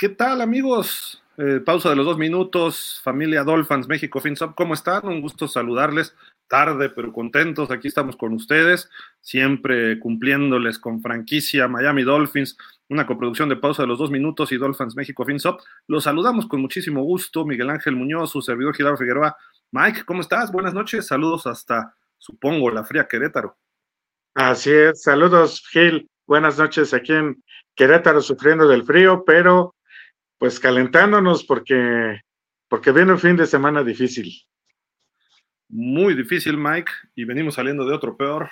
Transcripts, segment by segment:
¿Qué tal, amigos? Eh, pausa de los dos minutos, familia Dolphins México FinSop, ¿cómo están? Un gusto saludarles. Tarde, pero contentos. Aquí estamos con ustedes, siempre cumpliéndoles con franquicia Miami Dolphins, una coproducción de pausa de los dos minutos y Dolphins México FinSop. Los saludamos con muchísimo gusto. Miguel Ángel Muñoz, su servidor Gilardo Figueroa. Mike, ¿cómo estás? Buenas noches. Saludos hasta, supongo, la fría Querétaro. Así es. Saludos, Gil. Buenas noches aquí en Querétaro sufriendo del frío, pero pues calentándonos porque, porque viene un fin de semana difícil. Muy difícil, Mike, y venimos saliendo de otro peor.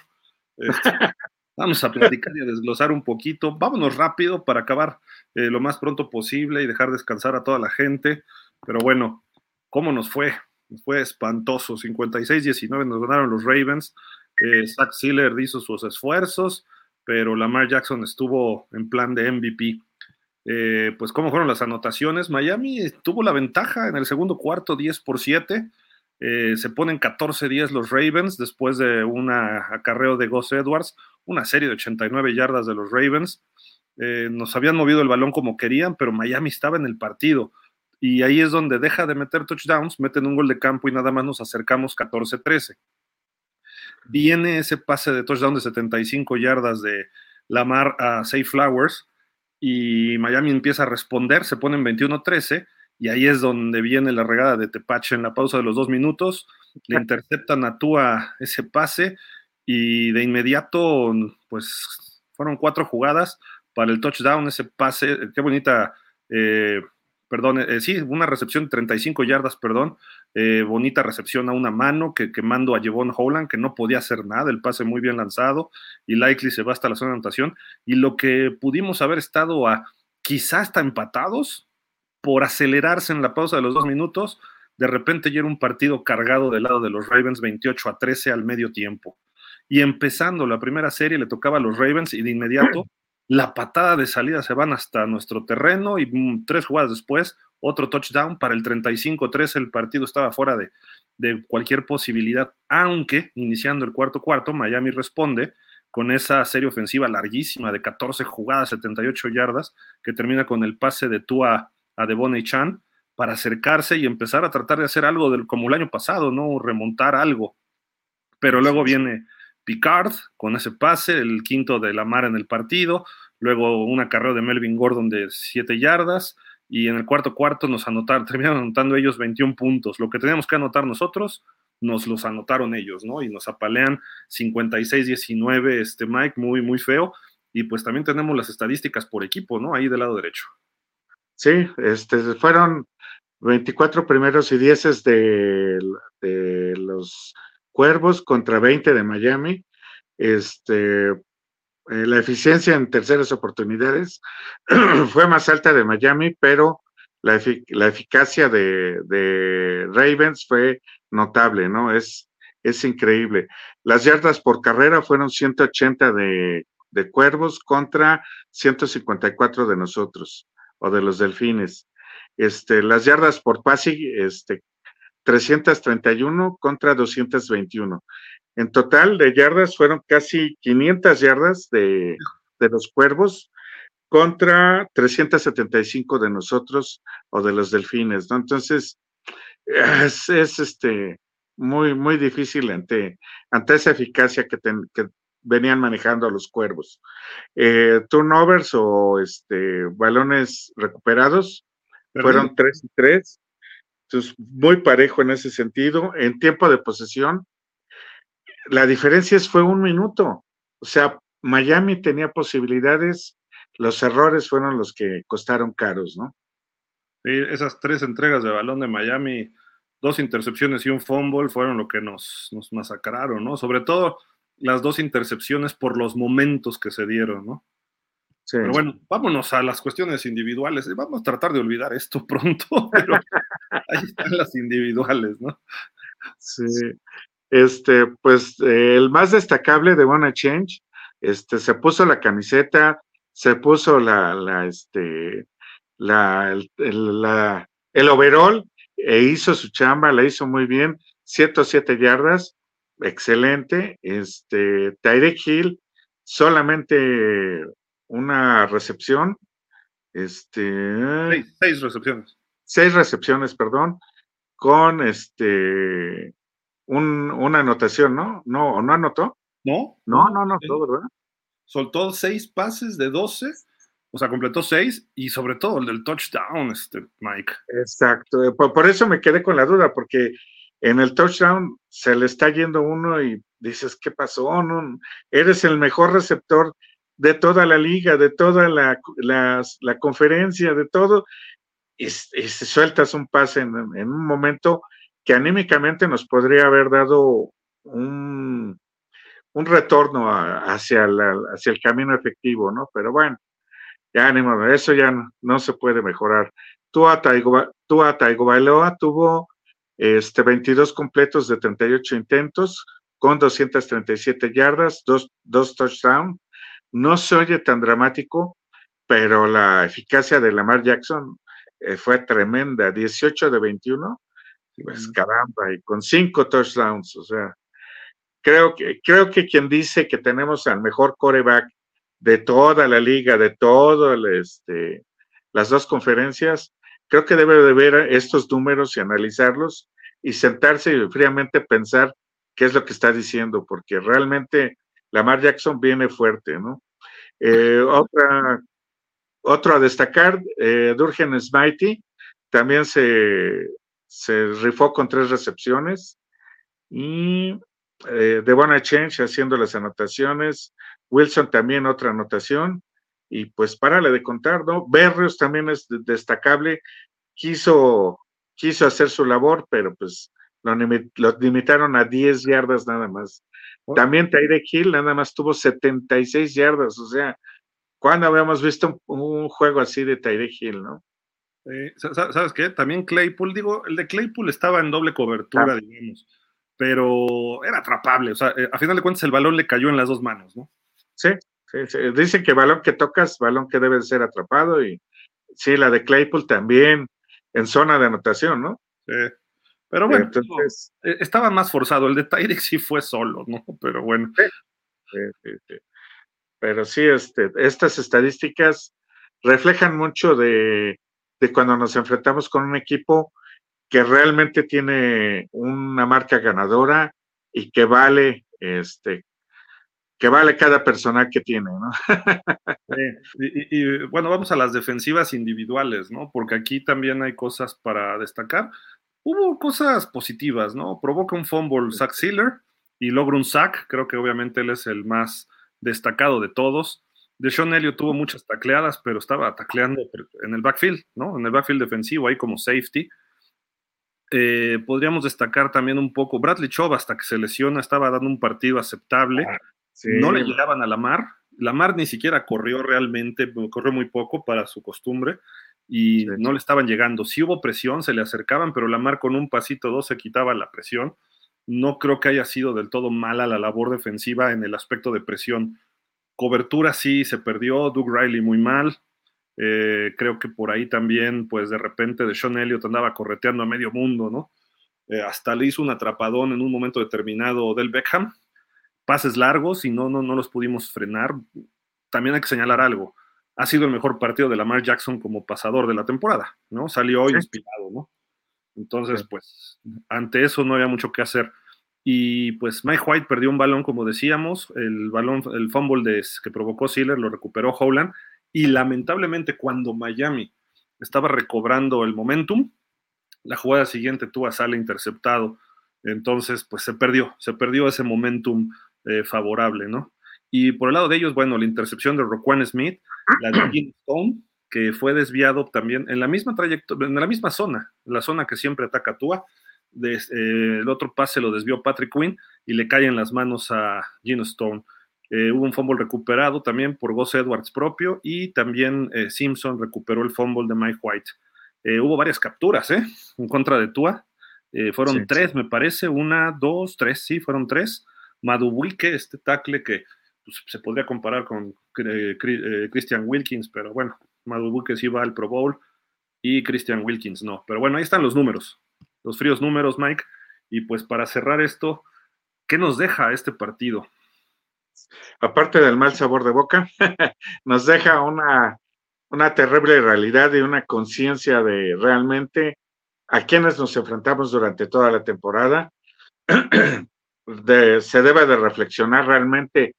Este, vamos a platicar y a desglosar un poquito. Vámonos rápido para acabar eh, lo más pronto posible y dejar descansar a toda la gente. Pero bueno, ¿cómo nos fue? Nos fue espantoso. 56-19 nos ganaron los Ravens. Eh, Zach Sealer hizo sus esfuerzos, pero Lamar Jackson estuvo en plan de MVP. Eh, pues cómo fueron las anotaciones. Miami tuvo la ventaja en el segundo cuarto, 10 por 7. Eh, se ponen 14-10 los Ravens después de un acarreo de Gus Edwards, una serie de 89 yardas de los Ravens. Eh, nos habían movido el balón como querían, pero Miami estaba en el partido. Y ahí es donde deja de meter touchdowns, meten un gol de campo y nada más nos acercamos 14-13. Viene ese pase de touchdown de 75 yardas de Lamar a Safe Flowers y Miami empieza a responder, se ponen 21-13 y ahí es donde viene la regada de Tepache en la pausa de los dos minutos, le interceptan a Tua ese pase y de inmediato, pues fueron cuatro jugadas para el touchdown, ese pase, qué bonita eh, perdón, eh, sí, una recepción de 35 yardas, perdón, eh, bonita recepción a una mano que, que mando a Jevon Holland, que no podía hacer nada, el pase muy bien lanzado, y Likely se va hasta la zona de anotación, y lo que pudimos haber estado a quizás hasta empatados por acelerarse en la pausa de los dos minutos, de repente ya era un partido cargado del lado de los Ravens 28 a 13 al medio tiempo. Y empezando la primera serie le tocaba a los Ravens y de inmediato la patada de salida se van hasta nuestro terreno y mm, tres jugadas después, otro touchdown para el 35-3, el partido estaba fuera de, de, cualquier posibilidad, aunque iniciando el cuarto cuarto, Miami responde con esa serie ofensiva larguísima de 14 jugadas, 78 yardas, que termina con el pase de Tua a Devon Chan para acercarse y empezar a tratar de hacer algo del, como el año pasado, ¿no? Remontar algo. Pero luego viene Picard con ese pase, el quinto de Lamar en el partido, luego una carrera de Melvin Gordon de 7 yardas y en el cuarto cuarto nos anotaron, terminaron anotando ellos 21 puntos. Lo que teníamos que anotar nosotros, nos los anotaron ellos, ¿no? Y nos apalean 56-19, este Mike, muy, muy feo. Y pues también tenemos las estadísticas por equipo, ¿no? Ahí del lado derecho. Sí, este, fueron 24 primeros y dieces de, de los Cuervos contra 20 de Miami. Este, eh, la eficiencia en terceras oportunidades fue más alta de Miami, pero la, eficacia de, Ravens fue notable, ¿no? Es, es increíble. Las yardas por carrera fueron 180 de, de Cuervos contra 154 de nosotros o de los Delfines. Este, las yardas por pase este, 331 contra 221. En total de yardas fueron casi 500 yardas de, los cuervos contra 375 de nosotros o de los delfines, ¿no? Entonces, es, este, muy, muy difícil ante, ante esa eficacia que, venían manejando los cuervos. Eh, turnovers o este, balones recuperados fueron 3 y 3 entonces, muy parejo en ese sentido. En tiempo de posesión, la diferencia fue un minuto. O sea, Miami tenía posibilidades, los errores fueron los que costaron caros, ¿no? Sí, esas tres entregas de balón de Miami, dos intercepciones y un fumble fueron lo que nos, nos masacraron, ¿no? Sobre todo las dos intercepciones por los momentos que se dieron, ¿no? Pero bueno, vámonos a las cuestiones individuales. Vamos a tratar de olvidar esto pronto, pero ahí están las individuales, ¿no? Sí. Este, pues el más destacable de Wanna Change, este, se puso la camiseta, se puso la, la, este, la, el, la, el overall e hizo su chamba, la hizo muy bien, 107 yardas, excelente. Este, Tyreek Hill solamente una recepción, Este. Seis, recepciones. Seis recepciones, perdón, con este. una anotación, ¿no? ¿No, no anotó? No. No, no anotó, ¿verdad? Soltó seis pases de 12 o sea, completó seis y sobre todo el del touchdown, este Mike. Exacto, eh, por, eso me quedé con la duda, porque en el touchdown se le está yendo uno y dices, ¿qué pasó? No, eres el mejor receptor de toda la liga, de toda la, la, conferencia, de todo, y, sueltas un pase en, un momento que anímicamente nos podría haber dado un, un retorno hacia, hacia el camino efectivo, ¿no? Pero bueno, ya ni modo, eso ya no, se puede mejorar. Tua Tagovailoa tuvo este, 22 completos de 38 intentos con 237 yardas, dos, dos touchdowns. No se oye tan dramático, pero la eficacia de Lamar Jackson eh, fue tremenda, 18 de 21, pues caramba, y con cinco touchdowns, o sea, creo que, creo que quien dice que tenemos al mejor coreback de toda la liga, de todo este, las dos conferencias, creo que debe de ver estos números y analizarlos y sentarse y fríamente pensar qué es lo que está diciendo, porque realmente Lamar Jackson viene fuerte, ¿no? Eh, otra, otro a destacar, eh, Durgen Smitey, también se, se rifó con tres recepciones y eh, de Change haciendo las anotaciones, Wilson también otra anotación, y pues párale de contar, ¿no? Berrios también es destacable, quiso, quiso hacer su labor, pero pues lo, limitaron a 10 yardas nada más. También Tyreek Hill nada más tuvo 76 yardas, o sea, ¿cuándo habíamos visto un, juego así de Tyreek Hill, no? ¿Sabes qué? También Claypool, digo, el de Claypool estaba en doble cobertura, ah. digamos pero era atrapable. O sea, eh, a final de cuentas el balón le cayó en las dos manos, ¿no? Sí, sí, sí. Dicen que balón que tocas, balón que debe ser atrapado y sí, la de Claypool también en zona de anotación, ¿no? Sí. Pero bueno, Entonces, eh, estaba más forzado. El de Tyreek sí fue solo, ¿no? Pero bueno. Sí, sí, sí. Pero sí, este, estas estadísticas reflejan mucho de, de cuando nos enfrentamos con un equipo que realmente tiene una marca ganadora y que vale, este, que vale cada persona que tiene, ¿no? y, bueno, vamos a las defensivas individuales, ¿no? Porque aquí también hay cosas para destacar. Hubo cosas positivas, ¿no? Provoca un fumble Zach Sealer y logra un sack. Creo que obviamente él es el más destacado de todos. De Sean Elliott tuvo muchas tacleadas, pero estaba tacleando en el backfield, ¿no? En el backfield defensivo, ahí como safety. Eh, podríamos destacar también un poco, Bradley Chubb hasta que se lesiona estaba dando un partido aceptable, ah, no le llegaban a la mar, la mar ni siquiera corrió realmente, corrió muy poco para su costumbre y no le estaban llegando. Si hubo presión, se le acercaban, pero la mar con un pasito dos se quitaba la presión. No creo que haya sido del todo mala la labor defensiva en el aspecto de presión. Cobertura sí se perdió, Doug Riley muy mal, eh, creo que por ahí también, pues de repente de Sean Elliott andaba correteando a medio mundo, ¿no? Eh, hasta le hizo un atrapadón en un momento determinado del Beckham. Pases largos y no, no, no los pudimos frenar. También hay que señalar algo. Ha sido el mejor partido de Lamar Jackson como pasador de la temporada, ¿no? Salió inspirado, ¿no? Entonces, pues, ante eso no había mucho que hacer. Y pues Mike White perdió un balón, como decíamos, el balón, el fumble de, que provocó Sealer lo recuperó Howland y lamentablemente cuando Miami estaba recobrando el momentum, la jugada siguiente tuvo a Sale interceptado. Entonces, pues se perdió, se perdió ese momentum eh, favorable, ¿no? Y por el lado de ellos, bueno, la intercepción de Roquan Smith, la de Jim Stone, que fue desviado también en la misma trayectoria, en la misma zona, la zona que siempre ataca Tua. Eh, el otro pase lo desvió Patrick Quinn y le cae en las manos a Gino Stone. Eh, hubo un fumble recuperado también por Gus Edwards propio y también eh, Simpson recuperó el fumble de Mike White. Hubo varias capturas ¿eh? en contra de Tua. fueron tres, me parece. Una, dos, tres, sí, fueron tres. Madubuike, este tackle que pues, se podría comparar con Christian Wilkins, pero bueno, Madubuike sí va al Pro Bowl y Christian Wilkins no. Pero bueno, ahí están los números, los fríos números, Mike. Y pues para cerrar esto, ¿qué nos deja este partido? aparte del mal sabor de boca, nos deja una, una terrible realidad y una conciencia de realmente a quienes nos enfrentamos durante toda la temporada. se debe de reflexionar realmente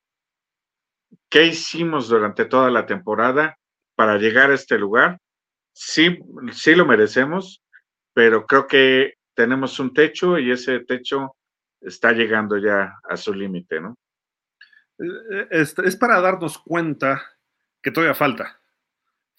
qué hicimos durante toda la temporada para llegar a este lugar. Sí, sí lo merecemos, pero creo que tenemos un techo y ese techo está llegando ya a su límite, ¿no? Eh, es, es, para darnos cuenta que todavía falta.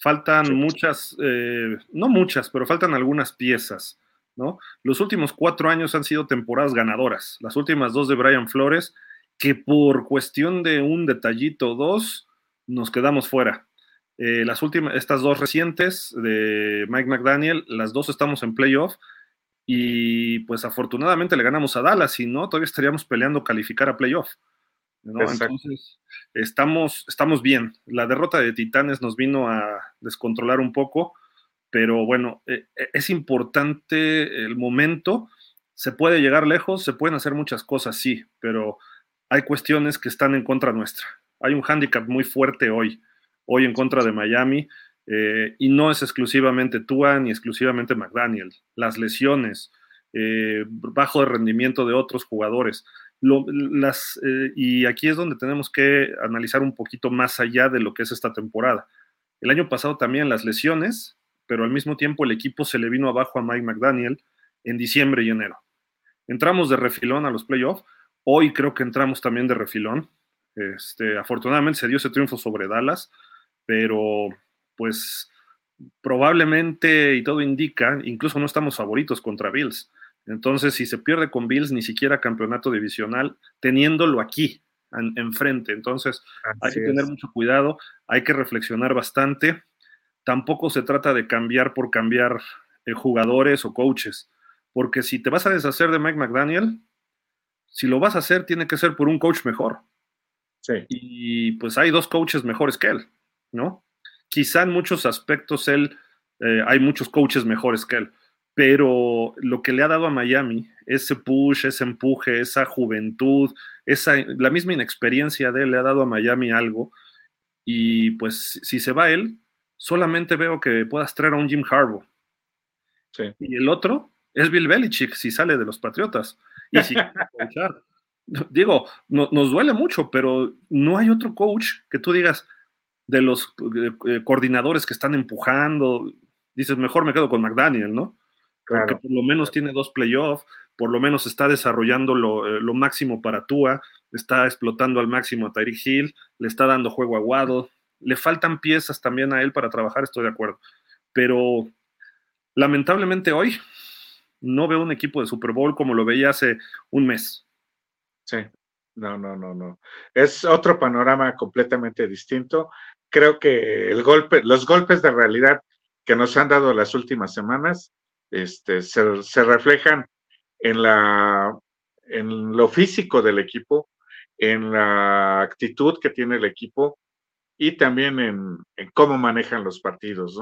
Faltan muchas, eh, no muchas, pero faltan algunas piezas, ¿no? Los últimos cuatro años han sido temporadas ganadoras. Las últimas dos de Brian Flores, que por cuestión de un detallito o dos, nos quedamos fuera. Eh, las últimas, estas dos recientes de Mike McDaniel, las dos estamos en playoff y pues afortunadamente le ganamos a Dallas, si no, todavía estaríamos peleando calificar a playoff. Entonces, estamos, estamos bien. La derrota de Titanes nos vino a descontrolar un poco, pero bueno, e, e, es importante el momento. Se puede llegar lejos, se pueden hacer muchas cosas, sí, pero hay cuestiones que están en contra nuestra. Hay un hándicap muy fuerte hoy, hoy en contra de Miami, eh, y no es exclusivamente Tua ni exclusivamente McDaniel. Las lesiones, eh, bajo de rendimiento de otros jugadores las, eh, y aquí es donde tenemos que analizar un poquito más allá de lo que es esta temporada. El año pasado también las lesiones, pero al mismo tiempo el equipo se le vino abajo a Mike McDaniel en diciembre y enero. Entramos de refilón a los playoffs. Hoy creo que entramos también de refilón. Este, afortunadamente se dio ese triunfo sobre Dallas, pero pues probablemente, y todo indica, incluso no estamos favoritos contra Bills. Entonces, si se pierde con Bills, ni siquiera campeonato divisional, teniéndolo aquí, enfrente. Entonces, hay que tener mucho cuidado, hay que reflexionar bastante. Tampoco se trata de cambiar por cambiar eh, jugadores o coaches, porque si te vas a deshacer de Mike McDaniel, si lo vas a hacer, tiene que ser por un coach mejor. Sí. Y pues hay dos coaches mejores que él, ¿no? Quizá en muchos aspectos él, eh, hay muchos coaches mejores que él pero lo que le ha dado a Miami, ese push, ese empuje, esa juventud, esa, la misma inexperiencia de él le ha dado a Miami algo. Y pues si se va él, solamente veo que puedas traer a un Jim Harbaugh. Y el otro es Bill Belichick, si sale de los Patriotas. Y si digo, nos duele mucho, pero no hay otro coach que tú digas de los eh, coordinadores que están empujando. Dices, mejor me quedo con McDaniel, ¿no? porque por lo menos tiene dos playoffs, por lo menos está desarrollando eh, lo, máximo para Tua, está explotando al máximo a Tyreek Hill, le está dando juego a Waddle, le faltan piezas también a él para trabajar, estoy de acuerdo. Pero lamentablemente hoy no veo un equipo de Super Bowl como lo veía hace un mes. Sí, no, no, no, no. Es otro panorama completamente distinto. Creo que los golpes de realidad que nos han dado las últimas semanas este, se, reflejan en, en lo físico del equipo, en la actitud que tiene el equipo y también en, cómo manejan los partidos.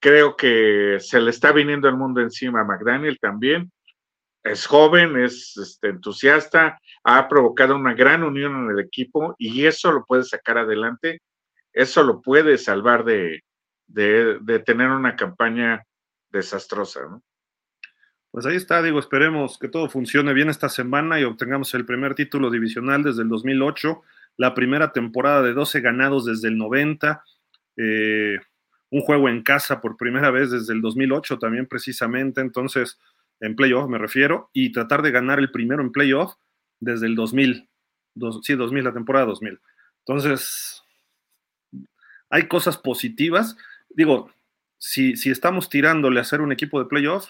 Creo que se le está viniendo el mundo encima a McDaniel también. Es joven, es este, entusiasta, ha provocado una gran unión en el equipo y eso lo puede sacar adelante, eso lo puede salvar de, de, tener una campaña desastrosa, ¿no? Pues ahí está, digo, esperemos que todo funcione bien esta semana y obtengamos el primer título divisional desde el 2008, la primera temporada de 12 ganados desde el 90, eh, un juego en casa por primera vez desde el 2008 también precisamente, entonces en playoff me refiero, y tratar de ganar el primero en playoff desde el 2000, sí, 2000, la temporada 2000. Entonces, hay cosas positivas. Digo, si, estamos tirándole a hacer un equipo de playoff,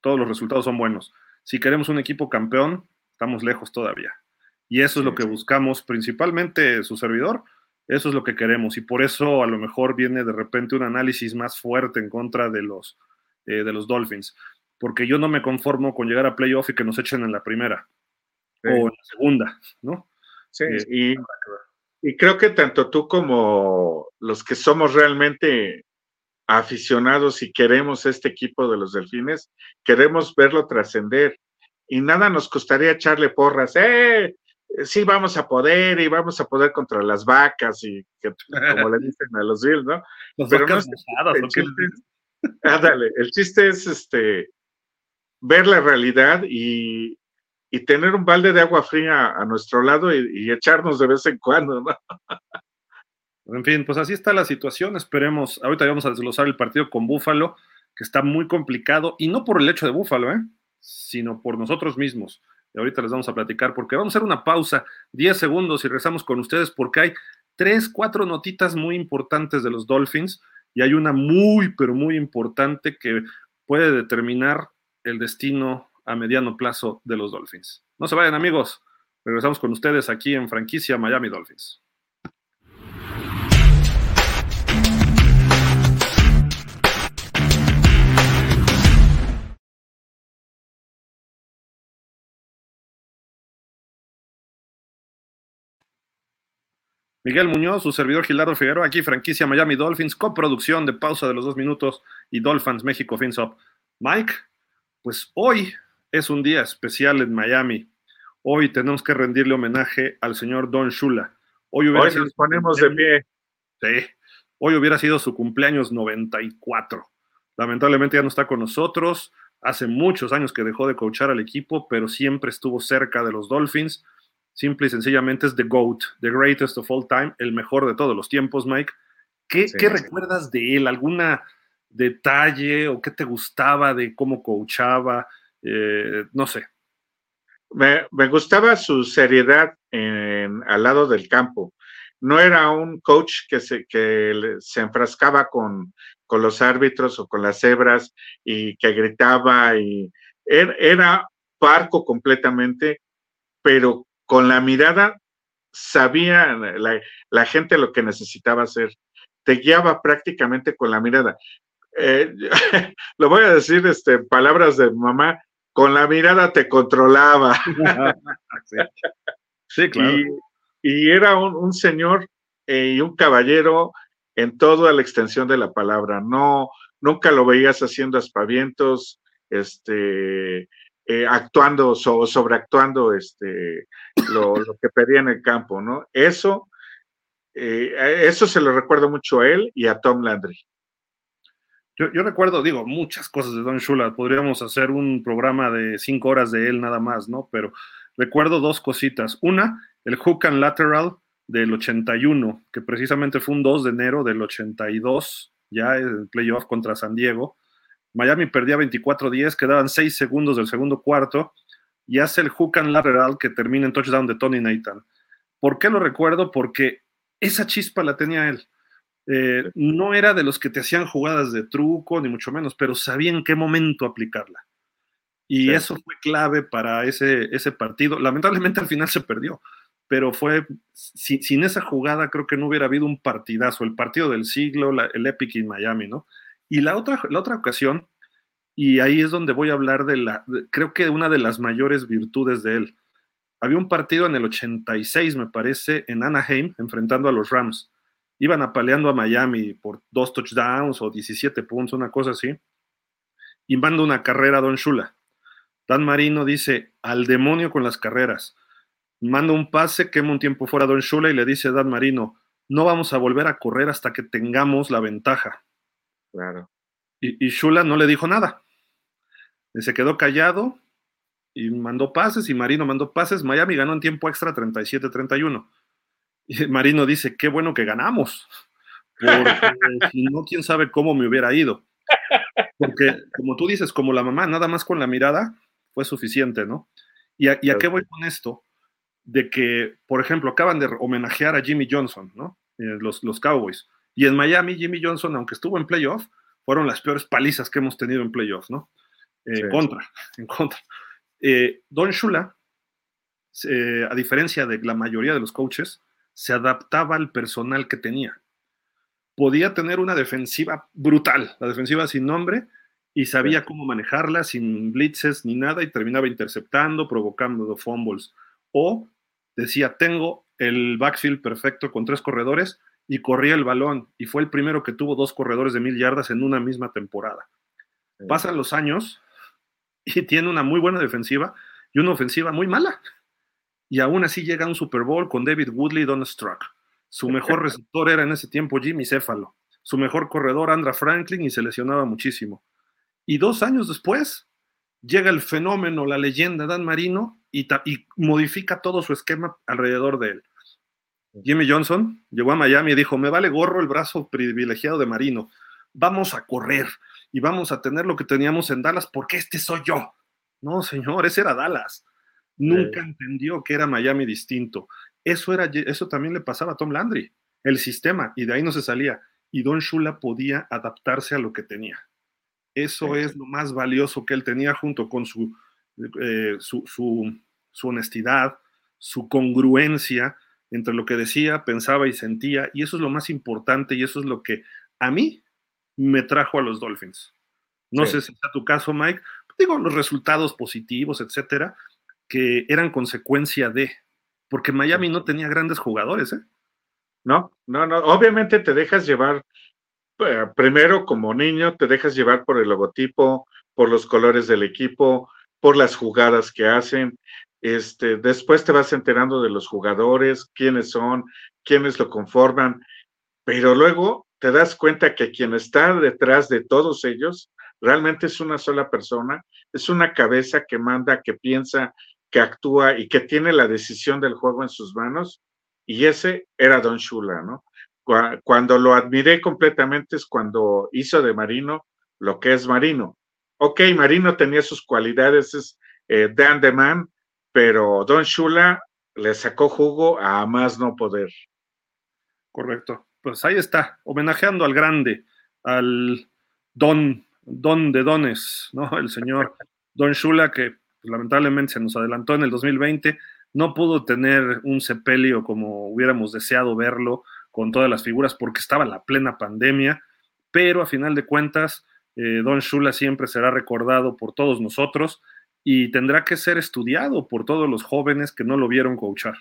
todos los resultados son buenos. Si queremos un equipo campeón, estamos lejos todavía. Y eso es lo que buscamos, principalmente su servidor, eso es lo que queremos. Y por eso a lo mejor viene de repente un análisis más fuerte en contra de los, eh, de los Dolphins. Porque yo no me conformo con llegar a playoff y que nos echen en la primera o en la segunda, ¿no? Sí, eh, y, y creo que tanto tú como los que somos realmente aficionados y queremos este equipo de los delfines, queremos verlo trascender. Y nada nos costaría echarle porras, ¡eh! Eh, sí vamos a poder y vamos a poder contra las vacas y que, como le dicen a los Bills, ¿no? Pero no, el, chiste, ándale, el chiste es este ver la realidad y, y tener un balde de agua fría a nuestro lado y, echarnos de vez en cuando, ¿no? En fin, pues así está la situación. Esperemos, ahorita vamos a desglosar el partido con Búfalo, que está muy complicado, y no por el hecho de Búfalo, ¿eh? sino por nosotros mismos. Y ahorita les vamos a platicar porque vamos a hacer una pausa, 10 segundos y rezamos con ustedes porque hay tres, cuatro notitas muy importantes de los Dolphins y hay una muy, pero muy importante que puede determinar el destino a mediano plazo de los Dolphins. No se vayan amigos, regresamos con ustedes aquí en franquicia Miami Dolphins. Miguel Muñoz, su servidor Gilardo Figueroa, aquí franquicia Miami Dolphins, coproducción de pausa de los dos minutos y Dolphins México FinSop. Mike, pues hoy es un día especial en Miami. Hoy tenemos que rendirle homenaje al señor Don Shula. Hoy, hubiera nos ponemos de pie. Sí, hoy hubiera sido su cumpleaños 94. Lamentablemente ya no está con nosotros. Hace muchos años que dejó de coachar al equipo, pero siempre estuvo cerca de los Dolphins Simple y sencillamente es The GOAT, The Greatest of All Time, el mejor de todos los tiempos, Mike. ¿Qué, recuerdas de él? ¿Alguna detalle o qué te gustaba de cómo coachaba? Eh, no sé. Me, gustaba su seriedad en, al lado del campo. No era un coach que se, que se enfrascaba con, con los árbitros o con las cebras y que gritaba y era, era parco completamente, pero con la mirada sabía la, gente lo que necesitaba hacer. Te guiaba prácticamente con la mirada. Eh, lo voy a decir este, palabras de mamá, con la mirada te controlaba. sí. claro. Y, era un, señor eh, y un caballero en toda la extensión de la palabra. No, nunca lo veías haciendo aspavientos, este, eh, actuando o sobreactuando este, lo, que pedía en el campo, ¿no? Eso, eh, eso se lo recuerdo mucho a él y a Tom Landry. Yo, recuerdo, digo, muchas cosas de Don Shula. Podríamos hacer un programa de cinco horas de él nada más, ¿no? Pero recuerdo dos cositas. Una, el hook and lateral del 81, que precisamente fue un 2 de enero del 82, ya el playoff contra San Diego Miami perdía 24-10, quedaban 6 segundos del segundo cuarto y hace el hook and lateral que termina en touchdown de Tony Nathan. ¿Por qué lo recuerdo? Porque esa chispa la tenía él. Eh, no era de los que te hacían jugadas de truco, ni mucho menos, pero sabía en qué momento aplicarla. Y eso fue clave para ese, ese partido. Lamentablemente al final se perdió, pero fue sin esa jugada creo que no hubiera habido un partidazo, el partido del siglo, el Epic en Miami, ¿no? Y la otra, la otra ocasión, y ahí es donde voy a hablar de la, creo que una de las mayores virtudes de él. Había un partido en el 86, me parece, en Anaheim, enfrentando a los Rams. Iban apaleando a Miami por dos touchdowns o 17 puntos, una cosa así. Y manda una carrera a Don Shula. Dan Marino dice, al demonio con las carreras. Manda un pase, quema un tiempo fuera a Don Shula y le dice a Dan Marino, no vamos a volver a correr hasta que tengamos la ventaja. Claro. Y, Shula no le dijo nada. Se quedó callado y mandó pases y Marino mandó pases. Miami ganó en tiempo extra 37-31. Y Marino dice, qué bueno que ganamos. Porque si no, quién sabe cómo me hubiera ido. Porque, como tú dices, como la mamá, nada más con la mirada fue suficiente, ¿no? ¿Y a, qué voy con esto? De que, por ejemplo, acaban de homenajear a Jimmy Johnson, ¿no? Eh, los, los Cowboys. Y en Miami, Jimmy Johnson, aunque estuvo en playoff, fueron las peores palizas que hemos tenido en playoff, ¿no? En eh, contra, en contra. Eh, Don Shula, eh, a diferencia de la mayoría de los coaches, se adaptaba al personal que tenía. Podía tener una defensiva brutal, la defensiva sin nombre, y sabía cómo manejarla sin blitzes ni nada, y terminaba interceptando, provocando fumbles. O decía, tengo el backfield perfecto con tres corredores, y corría el balón y fue el primero que tuvo dos corredores de mil yardas en una misma temporada. Pasan los años y tiene una muy buena defensiva y una ofensiva muy mala. y aún así llega a un Super Bowl con David Woodley y Don Struck. Su mejor receptor era en ese tiempo Jimmy Céfalo. Su mejor corredor Andra Franklin y se lesionaba muchísimo. Y dos años después llega el fenómeno, la leyenda Dan Marino y, y modifica todo su esquema alrededor de él. Jimmy Johnson llegó a Miami y dijo, me vale gorro el brazo privilegiado de Marino, vamos a correr y vamos a tener lo que teníamos en Dallas porque este soy yo. No, señor, ese era Dallas. Nunca entendió que era Miami distinto. Eso, era, eso también le pasaba a Tom Landry, el sistema, y de ahí no se salía. Y Don Shula podía adaptarse a lo que tenía. Eso es lo más valioso que él tenía junto con su, eh, su, su honestidad, su congruencia entre lo que decía, pensaba y sentía. Y eso es lo más importante y eso es lo que a mí me trajo a los Dolphins. No sé si es tu caso, Mike. Digo, los resultados positivos, etcétera, que eran consecuencia de. Porque Miami no tenía grandes jugadores, ¿eh? No, no, no. Obviamente te dejas llevar, eh, primero como niño, te dejas llevar por el logotipo, por los colores del equipo, por las jugadas que hacen. Este, después te vas enterando de los jugadores, quiénes son, quiénes lo conforman, pero luego te das cuenta que quien está detrás de todos ellos realmente es una sola persona, es una cabeza que manda, que piensa, que actúa y que tiene la decisión del juego en sus manos. Y ese era Don Shula, ¿no? Cuando lo admiré completamente es cuando hizo de Marino lo que es Marino. Ok, Marino tenía sus cualidades, es eh, Dan the Man, pero Don Shula le sacó jugo a más no poder. Correcto pues ahí está, homenajeando al grande, al don, don de dones, ¿no? El señor Don Shula, que lamentablemente se nos adelantó en el 2020, no pudo tener un sepelio como hubiéramos deseado verlo con todas las figuras porque estaba la plena pandemia, pero a final de cuentas, eh, Don Shula siempre será recordado por todos nosotros y tendrá que ser estudiado por todos los jóvenes que no lo vieron coachar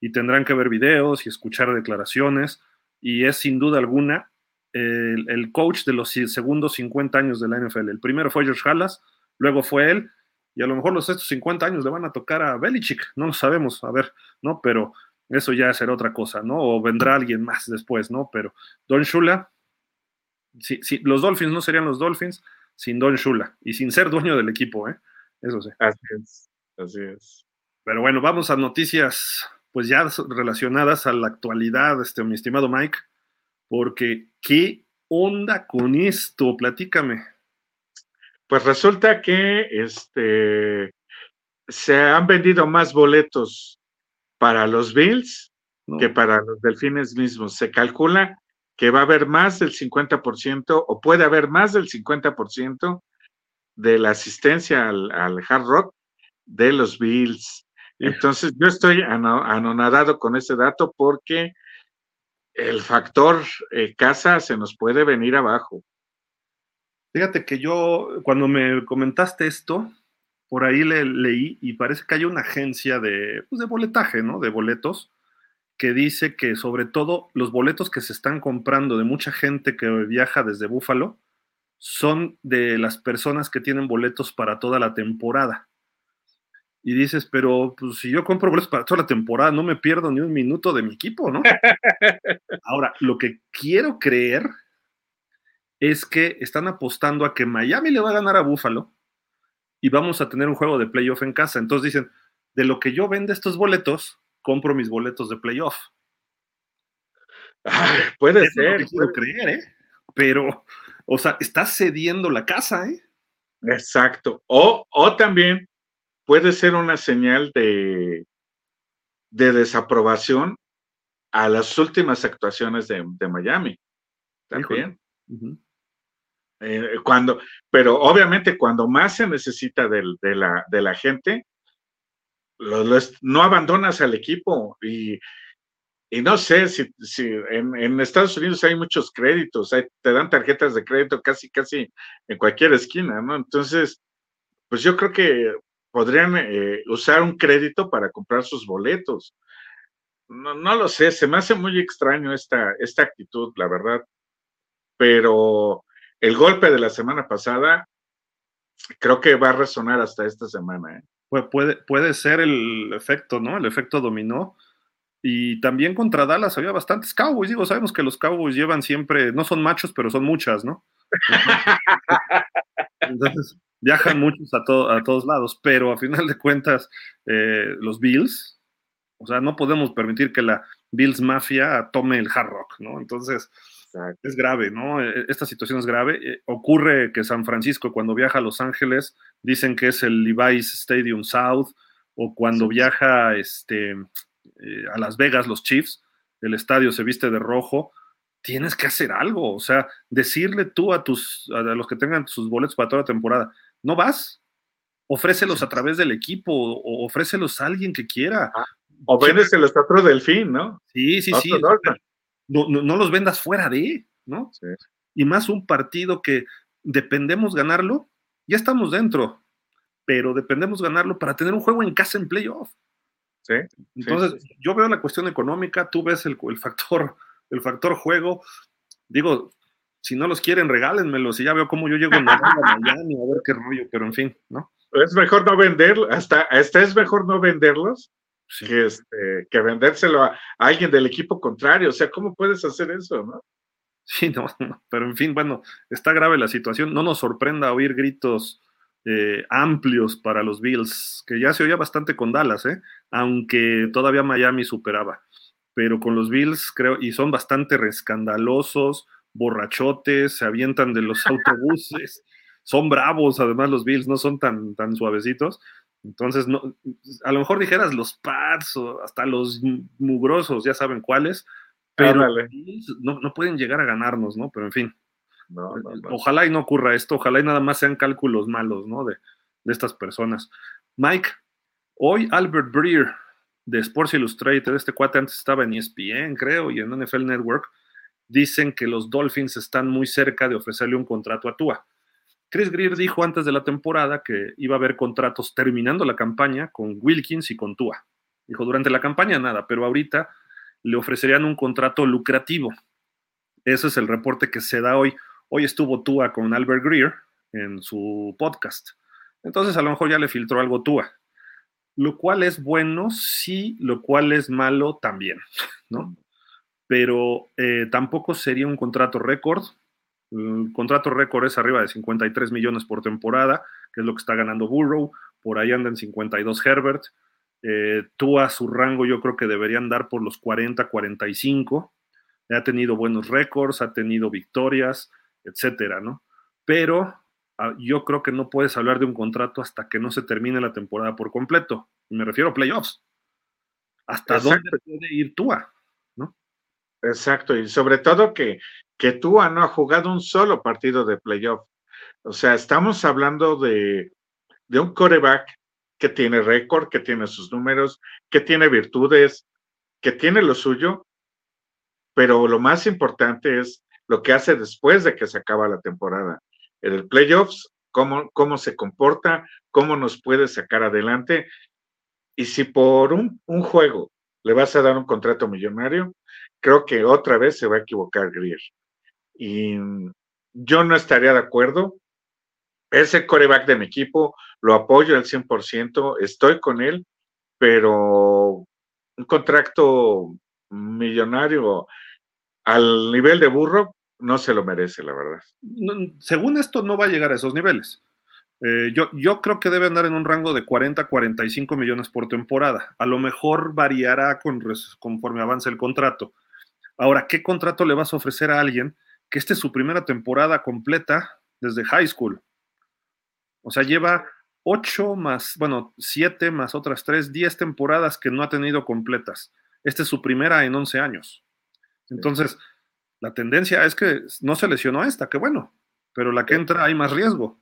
y tendrán que ver videos y escuchar declaraciones y es sin duda alguna el, coach de los segundos 50 años de la NFL. El primero fue George Halas, luego fue él, y a lo mejor los estos 50 años le van a tocar a Belichick, no lo sabemos, a ver, ¿no? Pero eso ya será otra cosa, ¿no? O vendrá alguien más después, ¿no? Pero Don Shula, si, los Dolphins no serían los Dolphins sin Don Shula y sin ser dueño del equipo, ¿eh? Eso sí. Así es, así es. Pero bueno, vamos a noticias pues ya relacionadas a la actualidad, este, mi estimado Mike, porque ¿qué onda con esto? Platícame. Pues resulta que este, se han vendido más boletos para los Bills que para los Delfines mismos. Se calcula que va a haber más del 50% o puede haber más del 50% de la asistencia al, al Hard Rock de los Bills. Entonces, yo estoy anonadado con ese dato porque el factor eh, casa se nos puede venir abajo. Fíjate que yo, cuando me comentaste esto, por ahí le, leí y parece que hay una agencia de, pues, de boletaje, ¿no? De boletos, que dice que sobre todo los boletos que se están comprando de mucha gente que viaja desde Búfalo son de las personas que tienen boletos para toda la temporada y dices, pero pues si yo compro boletos para toda la temporada, no me pierdo ni un minuto de mi equipo, ¿no? Ahora, lo que quiero creer es que están apostando a que Miami le va a ganar a Buffalo y vamos a tener un juego de playoff en casa. Entonces dicen, de lo que yo vende estos boletos, compro mis boletos de playoff. puede ser. Es quiero creer, ¿eh? Pero, o sea, está cediendo la casa, ¿eh? Exacto. O, o también puede ser una señal de, de desaprobación a las últimas actuaciones de, Miami. También. Eh, cuando, pero obviamente cuando más se necesita de, la, de la gente, no abandonas al equipo y, y no sé si, si en, Estados Unidos hay muchos créditos, te dan tarjetas de crédito casi, casi en cualquier esquina, ¿no? Entonces, pues yo creo que podrían eh, usar un crédito para comprar sus boletos. No, no, lo sé, se me hace muy extraño esta, esta actitud, la verdad. Pero el golpe de la semana pasada creo que va a resonar hasta esta semana. ¿eh? puede, puede ser el efecto, ¿no? El efecto dominó. Y también contra Dallas había bastantes Cowboys. Digo, sabemos que los Cowboys llevan siempre, no son machos, pero son muchas, ¿no? Entonces, viajan muchos a, a todos lados, pero a final de cuentas, eh, los Bills, o sea, no podemos permitir que la Bills Mafia tome el hard rock, ¿no? Entonces, es grave, ¿no? E, esta situación es grave. Eh, ocurre que San Francisco, cuando viaja a Los Ángeles, dicen que es el Levi's Stadium South, o cuando viaja este, eh, a Las Vegas, los Chiefs, el estadio se viste de rojo. Tienes que hacer algo, o sea, decirle tú a tus a los que tengan sus boletos para toda la temporada, no vas, ofrécelos a través del equipo o ofrécelos a alguien que quiera. Ah, o véndeselos a otro delfín, ¿no? Sí, sí, sí no, los vendas fuera de, ¿no? Y más un partido que dependemos ganarlo, ya estamos dentro, pero dependemos ganarlo para tener un juego en casa en playoff. Sí, Entonces, yo veo la cuestión económica, tú ves el, factor, el factor juego. Digo, si no los quieren, regálenmelos y ya veo cómo yo llego a Miami a ver qué rollo, pero en fin, ¿no? Es mejor no venderlos, hasta, hasta es mejor no venderlos que, este, que vendérselo a, alguien del equipo contrario. O sea, ¿cómo puedes hacer eso, no? Sí, no, pero en fin, bueno, está grave la situación. No nos sorprenda oír gritos eh, amplios para los Bills, que ya se oía bastante con Dallas, ¿eh? aunque todavía Miami superaba. Pero con los Bills, creo, y son bastante rescandalosos, borrachotes, se avientan de los autobuses, son bravos, además los Bills no son tan, tan suavecitos. Entonces, no, a lo mejor dijeras los Pats o hasta los mugrosos, ya saben cuáles, pero no, no, pueden llegar a ganarnos, ¿no? Pero en fin, ojalá y no ocurra esto, ojalá y nada más sean cálculos malos, ¿no? De, de estas personas. Mike, hoy Albert Breer de Sports Illustrated, este cuate antes estaba en ESPN, creo, y en NFL Network, dicen que los Dolphins están muy cerca de ofrecerle un contrato a Tua. Chris Greer dijo antes de la temporada que iba a haber contratos terminando la campaña con Wilkins y con Tua. Dijo, durante la campaña nada, pero ahorita le ofrecerían un contrato lucrativo. Ese es el reporte que se da hoy. Hoy estuvo Tua con Albert Greer en su podcast. Entonces a lo mejor ya le filtró algo Tua. Lo cual es bueno, sí, lo cual es malo también, ¿no? Pero eh, tampoco sería un contrato récord, el contrato récord es arriba de 53 millones por temporada, que es lo que está ganando Burrow. Por ahí andan 52 Herbert. Eh, tú a su rango yo creo que deberían dar por los 40, 45. Ha tenido buenos récords, ha tenido victorias, etcétera, ¿no? Pero ah, yo creo que no puedes hablar de un contrato hasta que no se termine la temporada por completo. Me refiero a playoffs. ¿Hasta dónde puede ir Tua? ¿no? Exacto, y sobre todo que que Tua no ha jugado un solo partido de playoff. O sea, estamos hablando de, un coreback que tiene récord, que tiene sus números, que tiene virtudes, que tiene lo suyo, pero lo más importante es lo que hace después de que se acaba la temporada. En el playoffs, cómo, cómo se comporta, cómo nos puede sacar adelante. Y si por un, un juego le vas a dar un contrato millonario, creo que otra vez se va a equivocar Greer y yo no estaría de acuerdo. Es el coreback de mi equipo, lo apoyo al 100%, estoy con él, pero un contrato millonario al nivel de burro no se lo merece, la verdad. según esto, no va a llegar a esos niveles. Eh, yo, yo creo que debe andar en un rango de 40 a 45 millones por temporada. A lo mejor variará con, conforme avance el contrato. Ahora, ¿qué contrato le vas a ofrecer a alguien que esta es su primera temporada completa desde high school. O sea, lleva ocho más, bueno, siete más otras tres, diez temporadas que no ha tenido completas. Esta es su primera en once años. Entonces, la tendencia es que no se lesionó esta, qué bueno, pero la que entra hay más riesgo.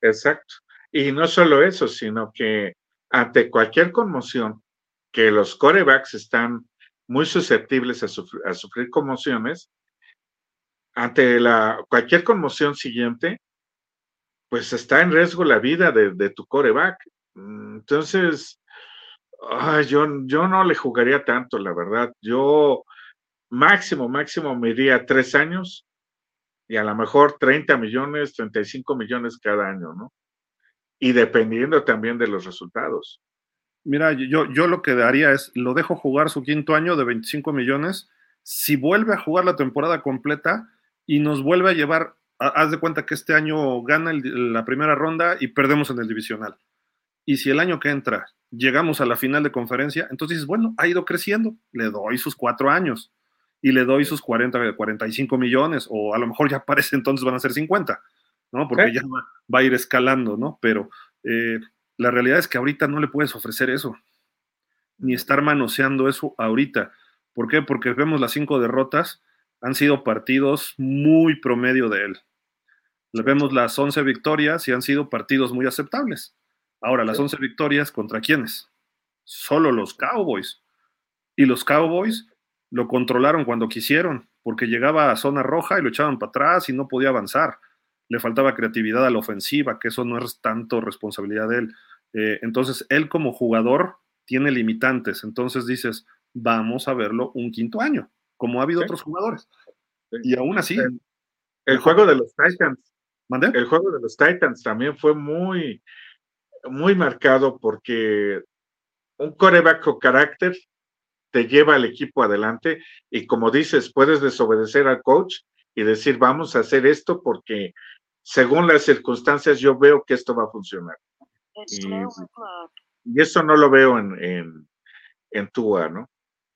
Exacto. Y no solo eso, sino que ante cualquier conmoción, que los corebacks están muy susceptibles a sufrir conmociones, ante la, cualquier conmoción siguiente, pues está en riesgo la vida de, tu coreback. Entonces, yo, yo no le jugaría tanto, la verdad. Yo máximo, máximo me iría tres años y a lo mejor 30 millones, 35 millones cada año, ¿no? y dependiendo también de los resultados. Mira, yo, yo lo que daría es, lo dejo jugar su quinto año de 25 millones, si vuelve a jugar la temporada completa y nos vuelve a llevar, haz de cuenta que este año gana la primera ronda y perdemos en el divisional. Y si el año que entra llegamos a la final de conferencia, entonces bueno, ha ido creciendo, le doy sus cuatro años y le doy sus 40, 45 millones, o a lo mejor ya parece entonces van a ser 50, ¿no? Porque ya va, a ir escalando, ¿no? Pero eh, la realidad es que ahorita no le puedes ofrecer eso, ni estar manoseando eso ahorita. ¿Por qué? Porque vemos las cinco derrotas, han sido partidos muy promedio de él. Le vemos las 11 victorias y han sido partidos muy aceptables. Ahora, las 11 victorias, ¿contra quiénes? Solo los Cowboys. Y los Cowboys lo controlaron cuando quisieron, porque llegaba a zona roja y lo echaban para atrás y no podía avanzar. Le faltaba creatividad a la ofensiva, que eso no es tanto responsabilidad de él. Eh, entonces, él como jugador tiene limitantes. Entonces dices, vamos a verlo un quinto año, como ha habido otros jugadores. Y aún así. El, juego de los Titans. El juego de los Titans también fue muy, muy marcado porque un coreback con carácter te lleva al equipo adelante y como dices, puedes desobedecer al coach y decir, vamos a hacer esto porque según las circunstancias yo veo que esto va a funcionar. Y, eso no lo veo en, en, en Tua, ¿no?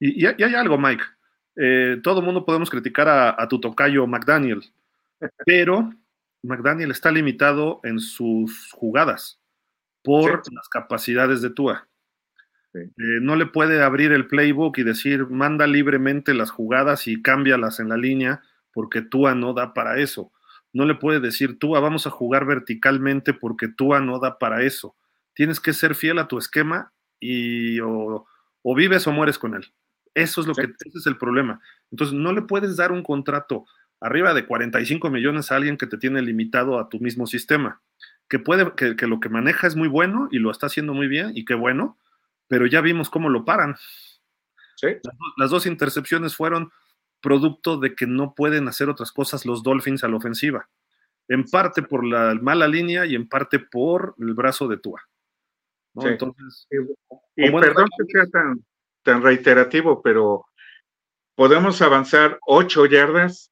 Y, hay algo, Mike. Eh, todo el mundo podemos criticar a, tu tocayo McDaniel, pero McDaniel está limitado en sus jugadas por las capacidades de Tua. Eh, no le puede abrir el playbook y decir, manda libremente las jugadas y cámbialas en la línea, porque Tua no da para eso. No le puede decir, Tua, vamos a jugar verticalmente porque Tua no da para eso. Tienes que ser fiel a tu esquema y o vives o mueres con él. Eso es lo que, ese es el problema. Entonces, no le puedes dar un contrato arriba de 45 millones a alguien que te tiene limitado a tu mismo sistema. Que puede, que, lo que maneja es muy bueno y lo está haciendo muy bien y qué bueno, pero ya vimos cómo lo paran. Las, dos intercepciones fueron producto de que no pueden hacer otras cosas los Dolphins a la ofensiva. En parte por la mala línea y en parte por el brazo de Tua. Entonces, y, perdón que sea tan, tan reiterativo, pero podemos avanzar ocho yardas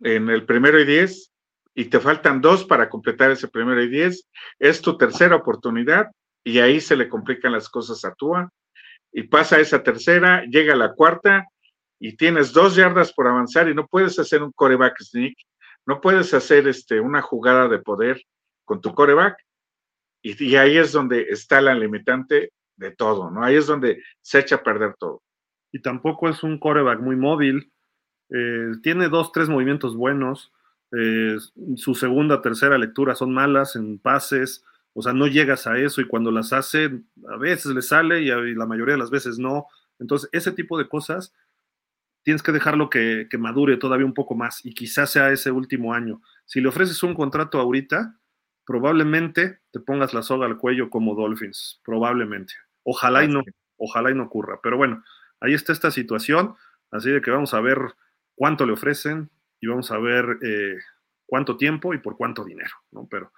en el primero y diez y te faltan dos para completar ese primero y diez. Es tu tercera oportunidad y ahí se le complican las cosas a Tua. Y pasa esa tercera, llega la cuarta y tienes dos yardas por avanzar y no puedes hacer un coreback sneak, no puedes hacer este, una jugada de poder con tu coreback. Y, y ahí es donde está la limitante de todo, ¿no? Ahí es donde se echa a perder todo. Y tampoco es un coreback muy móvil. Eh, tiene dos, tres movimientos buenos. Eh, su segunda, tercera lectura son malas en pases. O sea, no llegas a eso y cuando las hace, a veces le sale y, la mayoría de las veces no. Entonces, ese tipo de cosas tienes que dejarlo que, que madure todavía un poco más y quizás sea ese último año. Si le ofreces un contrato ahorita, probablemente te pongas la soga al cuello como Dolphins, probablemente. Ojalá y no, ojalá y no ocurra. Pero bueno, ahí está esta situación, así de que vamos a ver cuánto le ofrecen y vamos a ver eh, cuánto tiempo y por cuánto dinero, ¿no? Pero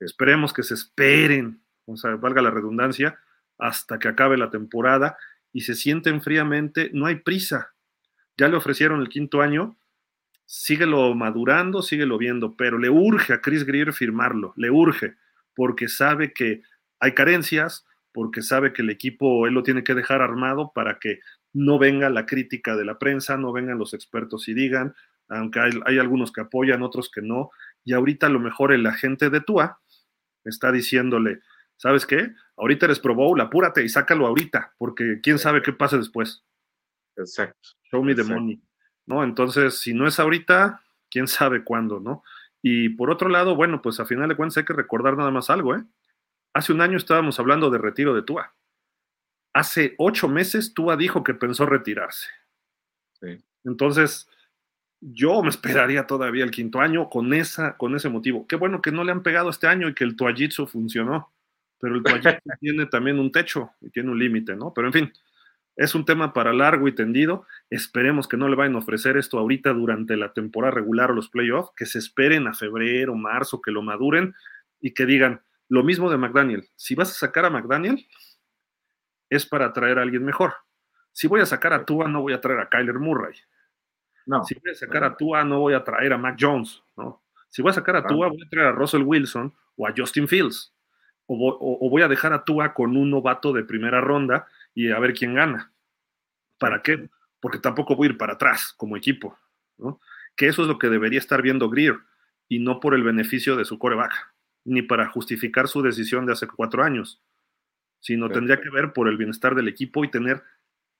esperemos que se esperen, o sea, valga la redundancia, hasta que acabe la temporada y se sienten fríamente, no hay prisa. Ya le ofrecieron el quinto año, síguelo madurando, síguelo viendo, pero le urge a Chris Greer firmarlo, le urge, porque sabe que hay carencias, porque sabe que el equipo él lo tiene que dejar armado para que no venga la crítica de la prensa, no vengan los expertos y digan, aunque hay, algunos que apoyan, otros que no, y ahorita a lo mejor el agente de Tua está diciéndole, ¿sabes qué? Ahorita eres Pro Bowl, apúrate y sácalo ahorita, porque quién sabe qué pase después. Exacto. Show me the money. ¿No? Entonces, si no es ahorita, quién sabe cuándo, ¿no? Y por otro lado, bueno, pues a final de cuentas hay que recordar nada más algo, ¿eh? Hace un año estábamos hablando de retiro de Tua. Hace ocho meses Tua dijo que pensó retirarse. Entonces, yo me esperaría todavía el quinto año con, esa, con ese motivo. Qué bueno que no le han pegado este año y que el Tuajitsu funcionó, pero el Tuajitsu tiene también un techo y tiene un límite, ¿no? Pero en fin, es un tema para largo y tendido. Esperemos que no le vayan a ofrecer esto ahorita durante la temporada regular o los playoffs, que se esperen a febrero, marzo, que lo maduren y que digan, Lo mismo de McDaniel. Si vas a sacar a McDaniel, es para traer a alguien mejor. Si voy a sacar a Tua, no voy a traer a Kyler Murray. No. Si voy a sacar a Tua, no voy a traer a Mac Jones. ¿no? Si voy a sacar a Tua, voy a traer a Russell Wilson o a Justin Fields. O, voy a dejar a Tua con un novato de primera ronda y a ver quién gana. ¿Para qué? Porque tampoco voy a ir para atrás como equipo. ¿no? Que eso es lo que debería estar viendo Greer y no por el beneficio de su coreback, ni para justificar su decisión de hace cuatro años, sino tendría que ver por el bienestar del equipo y tener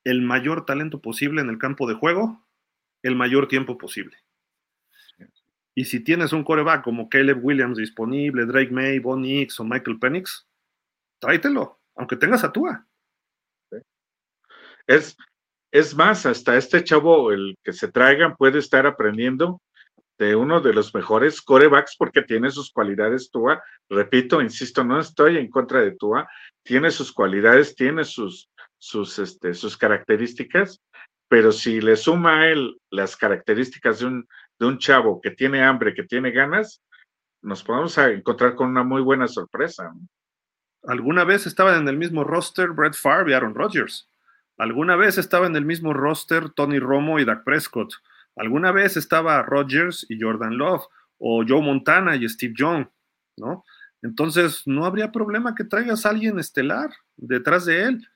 el mayor talento posible en el campo de juego el mayor tiempo posible. Y si tienes un coreback como Caleb Williams disponible, Drake May, Bonnie X o Michael Penix, tráetelo, aunque tengas a Tua. Es, es más, hasta este chavo, el que se traigan, puede estar aprendiendo de uno de los mejores corebacks porque tiene sus cualidades Tua. Repito, insisto, no estoy en contra de Tua. Tiene sus cualidades, tiene sus, sus, este, sus características, pero si le suma a él las características de un, de un chavo que tiene hambre, que tiene ganas, nos podemos encontrar con una muy buena sorpresa. Alguna vez estaban en el mismo roster Brett Favre y Aaron Rodgers. Alguna vez estaba en el mismo roster Tony Romo y Dak Prescott. Alguna vez estaba Rodgers y Jordan Love, o Joe Montana y Steve Young, ¿no? Entonces, no habría problema que traigas a alguien estelar detrás de él.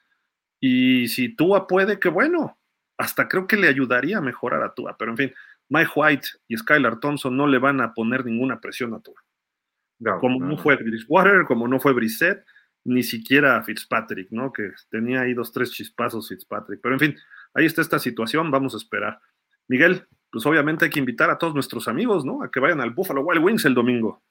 Y si Tua puede, qué bueno. Hasta creo que le ayudaría a mejorar a Tua. Pero en fin, Mike White y Skylar Thompson no le van a poner ninguna presión a Tua. como no, fue Bridgewater, como no fue Brissett, ni siquiera Fitzpatrick, ¿no? Que tenía ahí dos, tres chispazos Fitzpatrick. Pero en fin, ahí está esta situación, vamos a esperar. Miguel, pues obviamente hay que invitar a todos nuestros amigos, ¿no? A que vayan al Buffalo Wild Wings el domingo.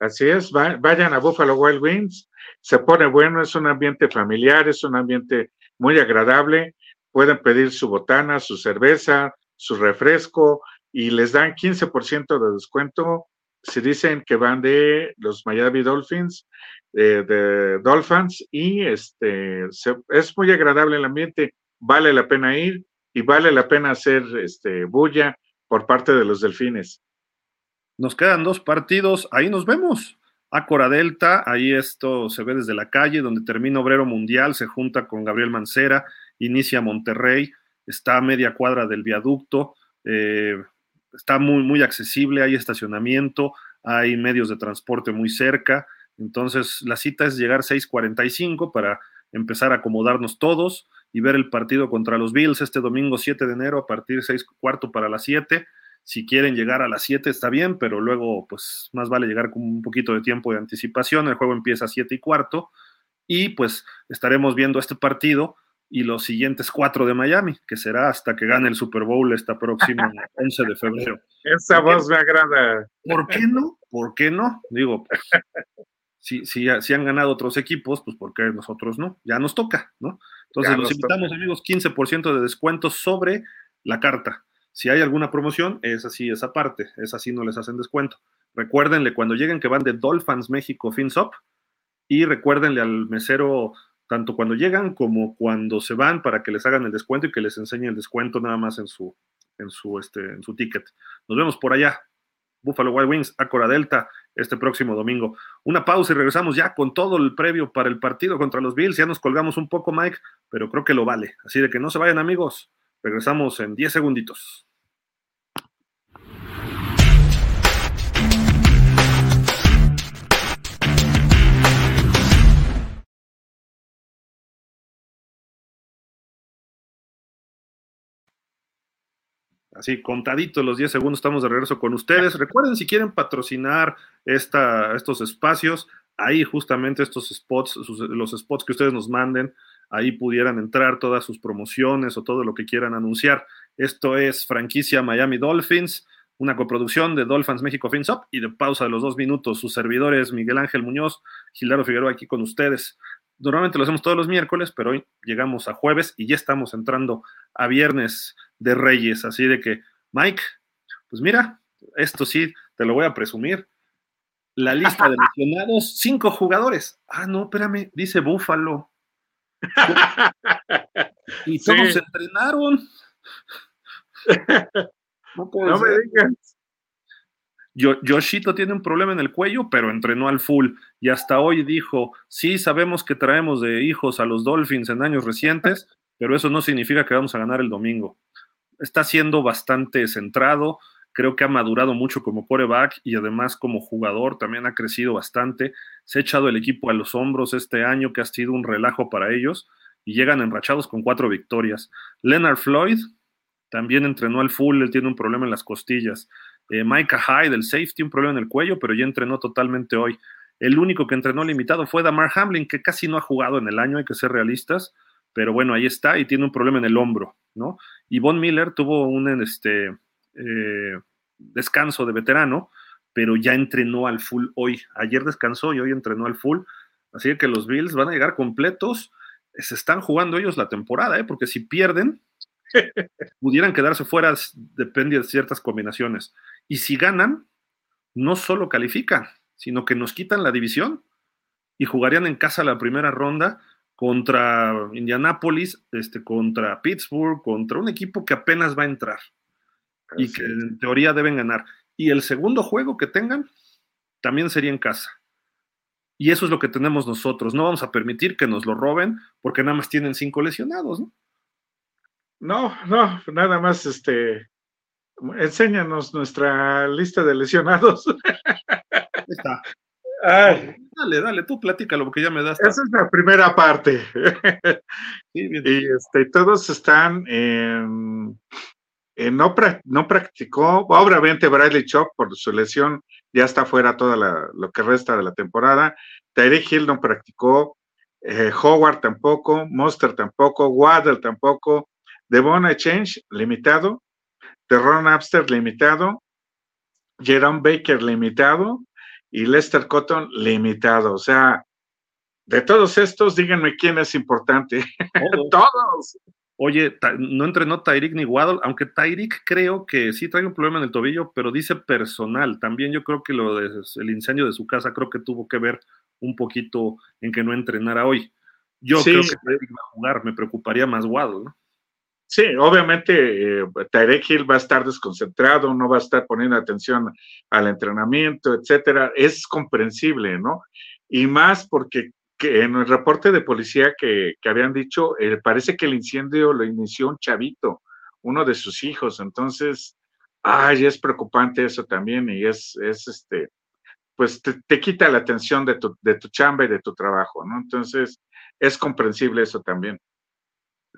Así es, vayan a Buffalo Wild Wings, se pone bueno, es un ambiente familiar, es un ambiente muy agradable, pueden pedir su botana, su cerveza, su refresco y les dan 15% de descuento si dicen que van de los Miami Dolphins, de Dolphins y este es muy agradable el ambiente, vale la pena ir y vale la pena hacer este, bulla por parte de los delfines. Nos quedan dos partidos, ahí nos vemos. Acora Delta, ahí esto se ve desde la calle, donde termina Obrero Mundial, se junta con Gabriel Mancera, inicia Monterrey, está a media cuadra del viaducto, eh, está muy, muy accesible, hay estacionamiento, hay medios de transporte muy cerca, entonces la cita es llegar 6.45 para empezar a acomodarnos todos y ver el partido contra los Bills este domingo 7 de enero a partir de 6 cuarto para las 7. Si quieren llegar a las 7 está bien, pero luego pues más vale llegar con un poquito de tiempo de anticipación. El juego empieza a 7 y cuarto y pues estaremos viendo este partido y los siguientes cuatro de Miami, que será hasta que gane el Super Bowl esta próxima 11 de febrero. Esa voz me agrada. ¿Por qué no? ¿Por qué no? Digo, pues, si, si, si, han ganado otros equipos, pues ¿por qué nosotros no? Ya nos toca, ¿no? Entonces, los invitamos, amigos, 15% de descuento sobre la carta. Si hay alguna promoción, es así, esa parte, es así, no les hacen descuento. Recuérdenle cuando lleguen que van de Dolphins México FinSop y recuérdenle al mesero tanto cuando llegan como cuando se van para que les hagan el descuento y que les enseñe el descuento nada más en su, en su, este, en su ticket. Nos vemos por allá. Buffalo Wild Wings, Acora Delta, este próximo domingo. Una pausa y regresamos ya con todo el previo para el partido contra los Bills. Ya nos colgamos un poco, Mike, pero creo que lo vale. Así de que no se vayan, amigos. Regresamos en 10 segunditos. Así, contaditos los 10 segundos, estamos de regreso con ustedes. Recuerden, si quieren patrocinar esta, estos espacios, ahí justamente estos spots, los spots que ustedes nos manden, ahí pudieran entrar todas sus promociones o todo lo que quieran anunciar. Esto es franquicia Miami Dolphins, una coproducción de Dolphins México FinSop y de pausa de los dos minutos. Sus servidores Miguel Ángel Muñoz, Gildardo Figueroa aquí con ustedes. Normalmente lo hacemos todos los miércoles, pero hoy llegamos a jueves y ya estamos entrando a viernes de Reyes. Así de que, Mike, pues mira, esto sí, te lo voy a presumir. La lista de lesionados, cinco jugadores. Ah, no, espérame, dice Búfalo. y todos se entrenaron. No, me digas. Yoshito tiene un problema en el cuello, pero entrenó al full y hasta hoy dijo, sí, sabemos que traemos de hijos a los Dolphins en años recientes, pero eso no significa que vamos a ganar el domingo. Está siendo bastante centrado, creo que ha madurado mucho como coreback y además como jugador también ha crecido bastante. Se ha echado el equipo a los hombros este año, que ha sido un relajo para ellos, y llegan enrachados con cuatro victorias. Leonard Floyd también entrenó al full, él tiene un problema en las costillas. Eh, Micah Hyde, del safety, un problema en el cuello, pero ya entrenó totalmente hoy. El único que entrenó limitado fue Damar Hamlin, que casi no ha jugado en el año, hay que ser realistas, pero bueno, ahí está y tiene un problema en el hombro, ¿no? Y Von Miller tuvo un este, eh, descanso de veterano, pero ya entrenó al full hoy. Ayer descansó y hoy entrenó al full. Así que los Bills van a llegar completos. Se están jugando ellos la temporada, ¿eh? porque si pierden, pudieran quedarse fuera, depende de ciertas combinaciones. Y si ganan, no solo califican, sino que nos quitan la división y jugarían en casa la primera ronda contra Indianapolis, este, contra Pittsburgh, contra un equipo que apenas va a entrar y que en teoría deben ganar. Y el segundo juego que tengan también sería en casa. Y eso es lo que tenemos nosotros. No vamos a permitir que nos lo roben porque nada más tienen cinco lesionados, ¿no? No, no, nada más este. Enséñanos nuestra lista de lesionados. Está. Dale, dale, tú platícalo porque ya me das. Esa es la primera parte. Y este, todos están en, no, no, practicó, obviamente Bradley Chop por su lesión ya está fuera toda lo que resta de la temporada. Tyreek Hill no practicó, eh, Howard tampoco, Monster tampoco, Waddle tampoco, Devon Change limitado, Terron Abster limitado, Jerome Baker limitado y Lester Cotton limitado. O sea, de todos estos, díganme quién es importante. Todos. Oye, no entrenó Tyreek ni Waddle, aunque Tyreek creo que sí trae un problema en el tobillo, pero dice personal. También yo creo que lo del incendio de su casa creo que tuvo que ver un poquito en que no entrenara hoy. Yo creo que Tyreek va a jugar, me preocuparía más Waddle, ¿no? Sí, obviamente eh, Tyreek Hill va a estar desconcentrado, no va a estar poniendo atención al entrenamiento, etcétera. Es comprensible, ¿no? Y más porque en el reporte de policía que, habían dicho, eh, parece que el incendio lo inició un chavito, uno de sus hijos. Entonces, ay, es preocupante eso también y es, es este, pues te, quita la atención de tu, de tu chamba y de tu trabajo, ¿no? Entonces, es comprensible eso también.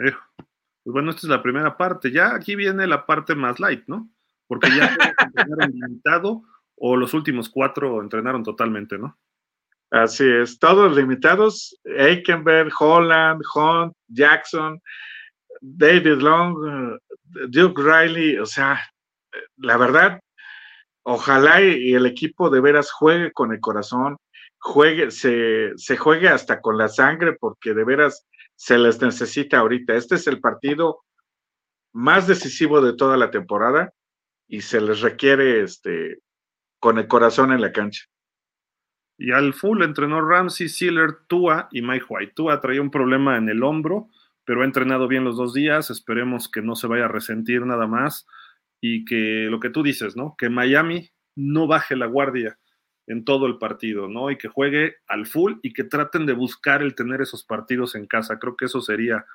Eh, pues bueno, esta es la primera parte. Ya aquí viene la parte más light, ¿no? Porque ya entrenaron limitado o los últimos cuatro entrenaron totalmente, ¿no? Así es, todos limitados, Eikenberg, Holland, Hunt, Jackson, David Long, eh, Duke Riley, o sea, la verdad, ojalá y el equipo de veras juegue con el corazón, juegue, se, se juegue hasta con la sangre, porque de veras se les necesita ahorita. Este es el partido más decisivo de toda la temporada y se les requiere este, con el corazón en la cancha. Y al full entrenó Ramsey, Sealer, Tua y Mike White. Tua traía un problema en el hombro, pero ha entrenado bien los dos días. Esperemos que no se vaya a resentir nada más y que lo que tú dices, ¿no? Que Miami no baje la guardia en todo el partido, ¿no? Y que juegue al full y que traten de buscar el tener esos partidos en casa. Creo que eso sería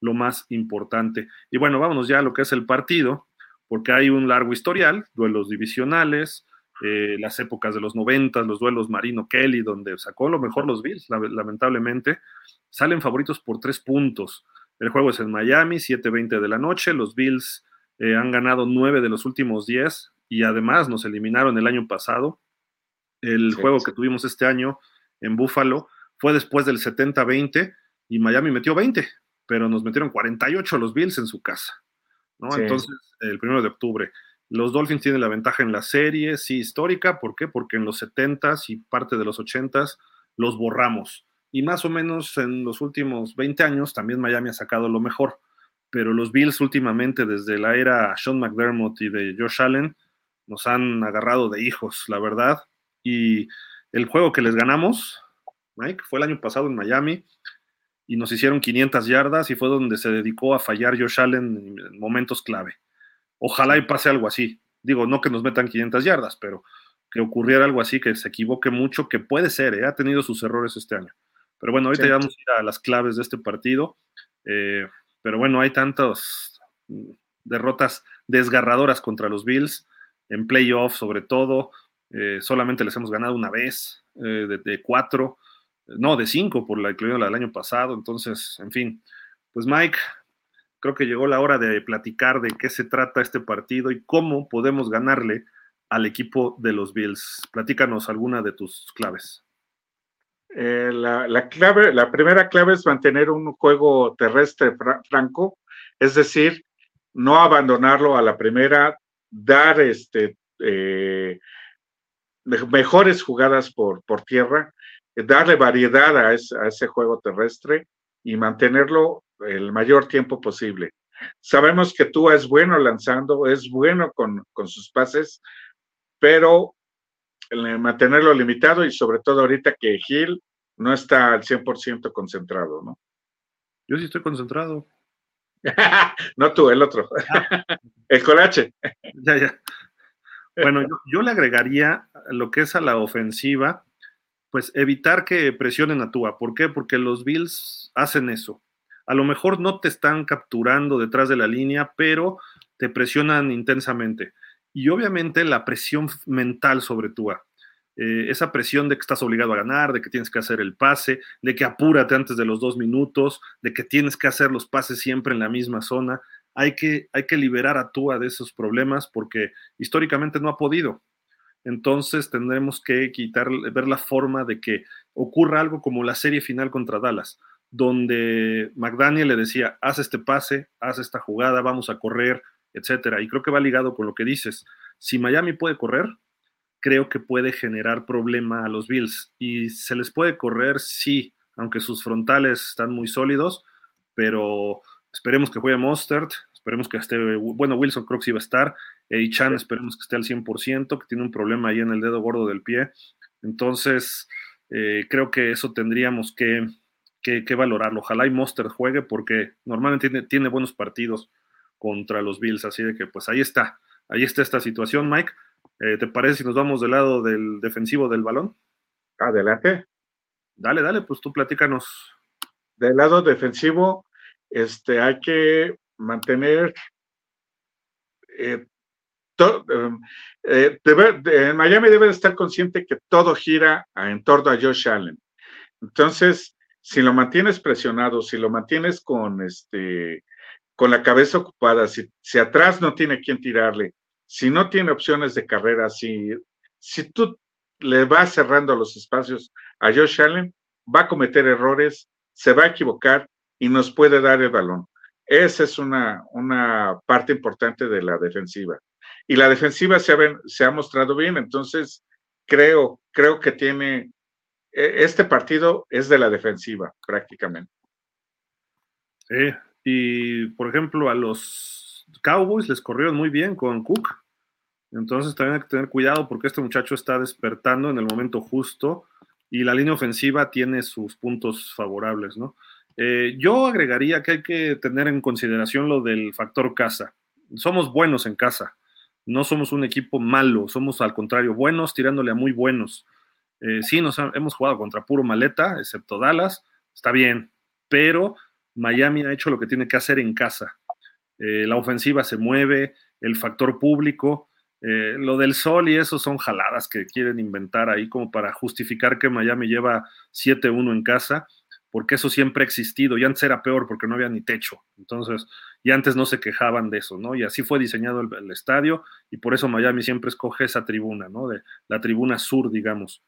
lo más importante. Y bueno, vámonos ya a lo que es el partido, porque hay un largo historial, duelos divisionales, eh, las épocas de los 90, los duelos Marino Kelly, donde sacó lo mejor los Bills, lamentablemente, salen favoritos por tres puntos. El juego es en Miami, 7:20 de la noche. Los Bills eh, han ganado nueve de los últimos diez y además nos eliminaron el año pasado. El juego que tuvimos este año en Buffalo fue después del 70-20 y Miami metió 20, pero nos metieron 48 los Bills en su casa. ¿no? Entonces, el primero de octubre. Los Dolphins tienen la ventaja en la serie, sí, histórica. ¿Por qué? Porque en los 70s y parte de los 80s los borramos. Y más o menos en los últimos 20 años también Miami ha sacado lo mejor. Pero los Bills últimamente, desde la era Sean McDermott y de Josh Allen, nos han agarrado de hijos, la verdad. Y el juego que les ganamos, Mike, fue el año pasado en Miami y nos hicieron 500 yardas y fue donde se dedicó a fallar Josh Allen en momentos clave. Ojalá y pase algo así. Digo, no que nos metan 500 yardas, pero que ocurriera algo así, que se equivoque mucho, que puede ser, ¿eh? ha tenido sus errores este año. Pero bueno, ahorita vamos a ir a las claves de este partido. Eh, pero bueno, hay tantas derrotas desgarradoras contra los Bills, en playoff sobre todo. Eh, solamente les hemos ganado una vez, de, de, cuatro, no, de cinco por la incluida del año pasado. Entonces, en fin, pues Mike, creo que llegó la hora de platicar de qué se trata este partido y cómo podemos ganarle al equipo de los Bills. Platícanos alguna de tus claves. Eh, la, clave, la primera clave es mantener un juego terrestre franco, es decir, no abandonarlo a la primera, dar este, eh, mejores jugadas por, por tierra, darle variedad a, a ese juego terrestre y mantenerlo el mayor tiempo posible. Sabemos que Tua es bueno lanzando, es bueno con, con sus pases, pero mantenerlo limitado y sobre todo ahorita que Gil no está al 100% concentrado, ¿no? Yo sí estoy concentrado. no tú, el otro. Ah. el colache. ya, ya. Bueno, yo, yo, le agregaría lo que es a la ofensiva, pues evitar que presionen a Tua. ¿Por qué? Porque los Bills hacen eso. A lo mejor no te están capturando detrás de la línea, pero te presionan intensamente y obviamente la presión mental sobre Tua. Eh, esa presión de que estás obligado a ganar, de que tienes que hacer el pase, de que apúrate antes de los dos minutos, de que tienes que hacer los pases siempre en la misma zona. Hay que, hay que liberar a Tua de esos problemas porque históricamente no ha podido. Entonces tendremos que quitar, ver la forma de que ocurra algo como la serie final contra Dallas, donde McDaniel le decía, haz este pase, haz esta jugada, vamos a correr, etcétera. Y creo que va ligado con lo que dices. Si Miami puede correr, creo que puede generar problema a los Bills. Y se les puede correr, sí, aunque sus frontales están muy sólidos, pero esperemos que juegue Mostert, esperemos que esté, bueno, Wilson creo que sí va a estar, y Chan esperemos que esté al 100%, que tiene un problema ahí en el dedo gordo del pie. Entonces, eh, creo que eso tendríamos que, que, valorarlo. Ojalá y Mostert juegue porque normalmente tiene, tiene buenos partidos contra los Bills. Así de que pues ahí está, ahí está esta situación, Mike. Eh, ¿Te parece si nos vamos del lado del defensivo del balón? Adelante. Dale, dale, pues tú platícanos. Del lado defensivo, este, hay que mantener eh, em, eh, en Miami debe estar consciente que todo gira en torno a Josh Allen. Entonces, si lo mantienes presionado, si lo mantienes con este con la cabeza ocupada, si, si atrás no tiene quien tirarle, si no tiene opciones de carrera, si, si tú le vas cerrando los espacios a Josh Allen, va a cometer errores, se va a equivocar y nos puede dar el balón. Esa es una, una parte importante de la defensiva. Y la defensiva se ha, se ha mostrado bien, entonces creo, creo que tiene, e, este partido es de la defensiva prácticamente. Sí, y, por ejemplo, a los Cowboys les corrieron muy bien con Cook. Entonces también hay que tener cuidado porque este muchacho está despertando en el momento justo y la línea ofensiva tiene sus puntos favorables, ¿no? Eh, yo agregaría que hay que tener en consideración lo del factor casa. Somos buenos en casa, no somos un equipo malo, somos al contrario buenos tirándole a muy buenos. Eh, sí, nos hemos jugado contra puro maleta, excepto Dallas, está bien, pero Miami ha hecho lo que tiene que hacer en casa. Eh, la ofensiva se mueve, el factor público, lo del sol y eso son jaladas que quieren inventar ahí como para justificar que Miami lleva 7-1 en casa, porque eso siempre ha existido y antes era peor porque no había ni techo. Entonces, y antes no se quejaban de eso, ¿no? Y así fue diseñado el, el estadio y por eso Miami siempre escoge esa tribuna, ¿no? De la tribuna sur, digamos.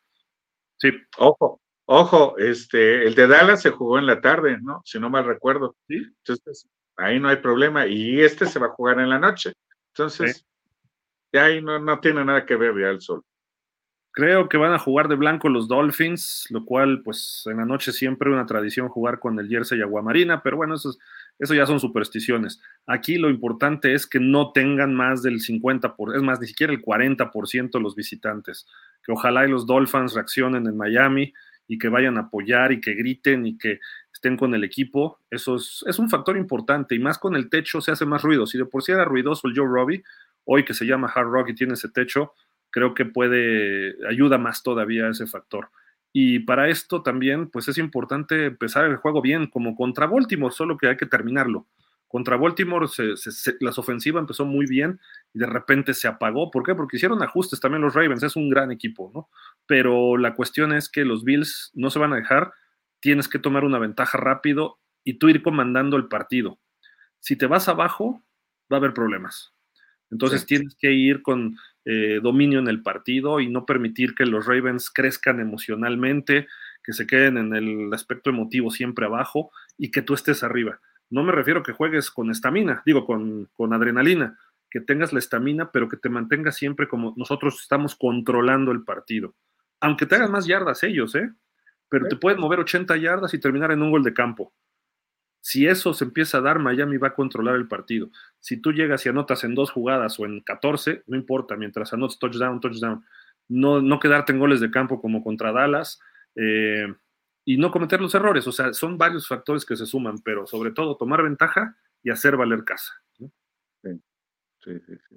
Sí. Ojo, Ojo, este, el de Dallas se jugó en la tarde, ¿no? Si no mal recuerdo. ¿Sí? Entonces, ahí no hay problema. Y este se va a jugar en la noche. Entonces, ya ahí no, no tiene nada que ver ya el sol. Creo que van a jugar de blanco los Dolphins, lo cual, pues, en la noche siempre una tradición jugar con el jersey aguamarina, pero bueno, eso, eso ya son supersticiones. Aquí lo importante es que no tengan más del 50%, por, es más, ni siquiera el 40% los visitantes. Que ojalá y los Dolphins reaccionen en Miami y que vayan a apoyar y que griten y que estén con el equipo, eso es, un factor importante y más con el techo se hace más ruido. Si de por sí era ruidoso el Joe Robbie, hoy que se llama Hard Rock y tiene ese techo, creo que puede, ayuda más todavía ese factor. Y para esto también, pues es importante empezar el juego bien, como contra Baltimore, solo que hay que terminarlo. Contra Baltimore las ofensivas empezó muy bien y de repente se apagó. ¿Por qué? Porque hicieron ajustes también los Ravens, es un gran equipo, ¿no? Pero la cuestión es que los Bills no se van a dejar, tienes que tomar una ventaja rápido y tú ir comandando el partido. Si te vas abajo, va a haber problemas. Entonces tienes que ir con eh, dominio en el partido y no permitir que los Ravens crezcan emocionalmente, que se queden en el aspecto emotivo siempre abajo y que tú estés arriba. No me refiero a que juegues con estamina, digo con, adrenalina, que tengas la estamina, pero que te mantengas siempre como nosotros estamos controlando el partido. Aunque te hagan más yardas ellos, ¿eh? Pero te pueden mover 80 yardas y terminar en un gol de campo. Si eso se empieza a dar, Miami va a controlar el partido. Si tú llegas y anotas en dos jugadas o en 14, no importa, mientras anotes touchdown, touchdown. No, no quedarte en goles de campo como contra Dallas eh, y no cometer los errores. O sea, son varios factores que se suman, pero sobre todo tomar ventaja y hacer valer casa. ¿no? Sí, sí, sí.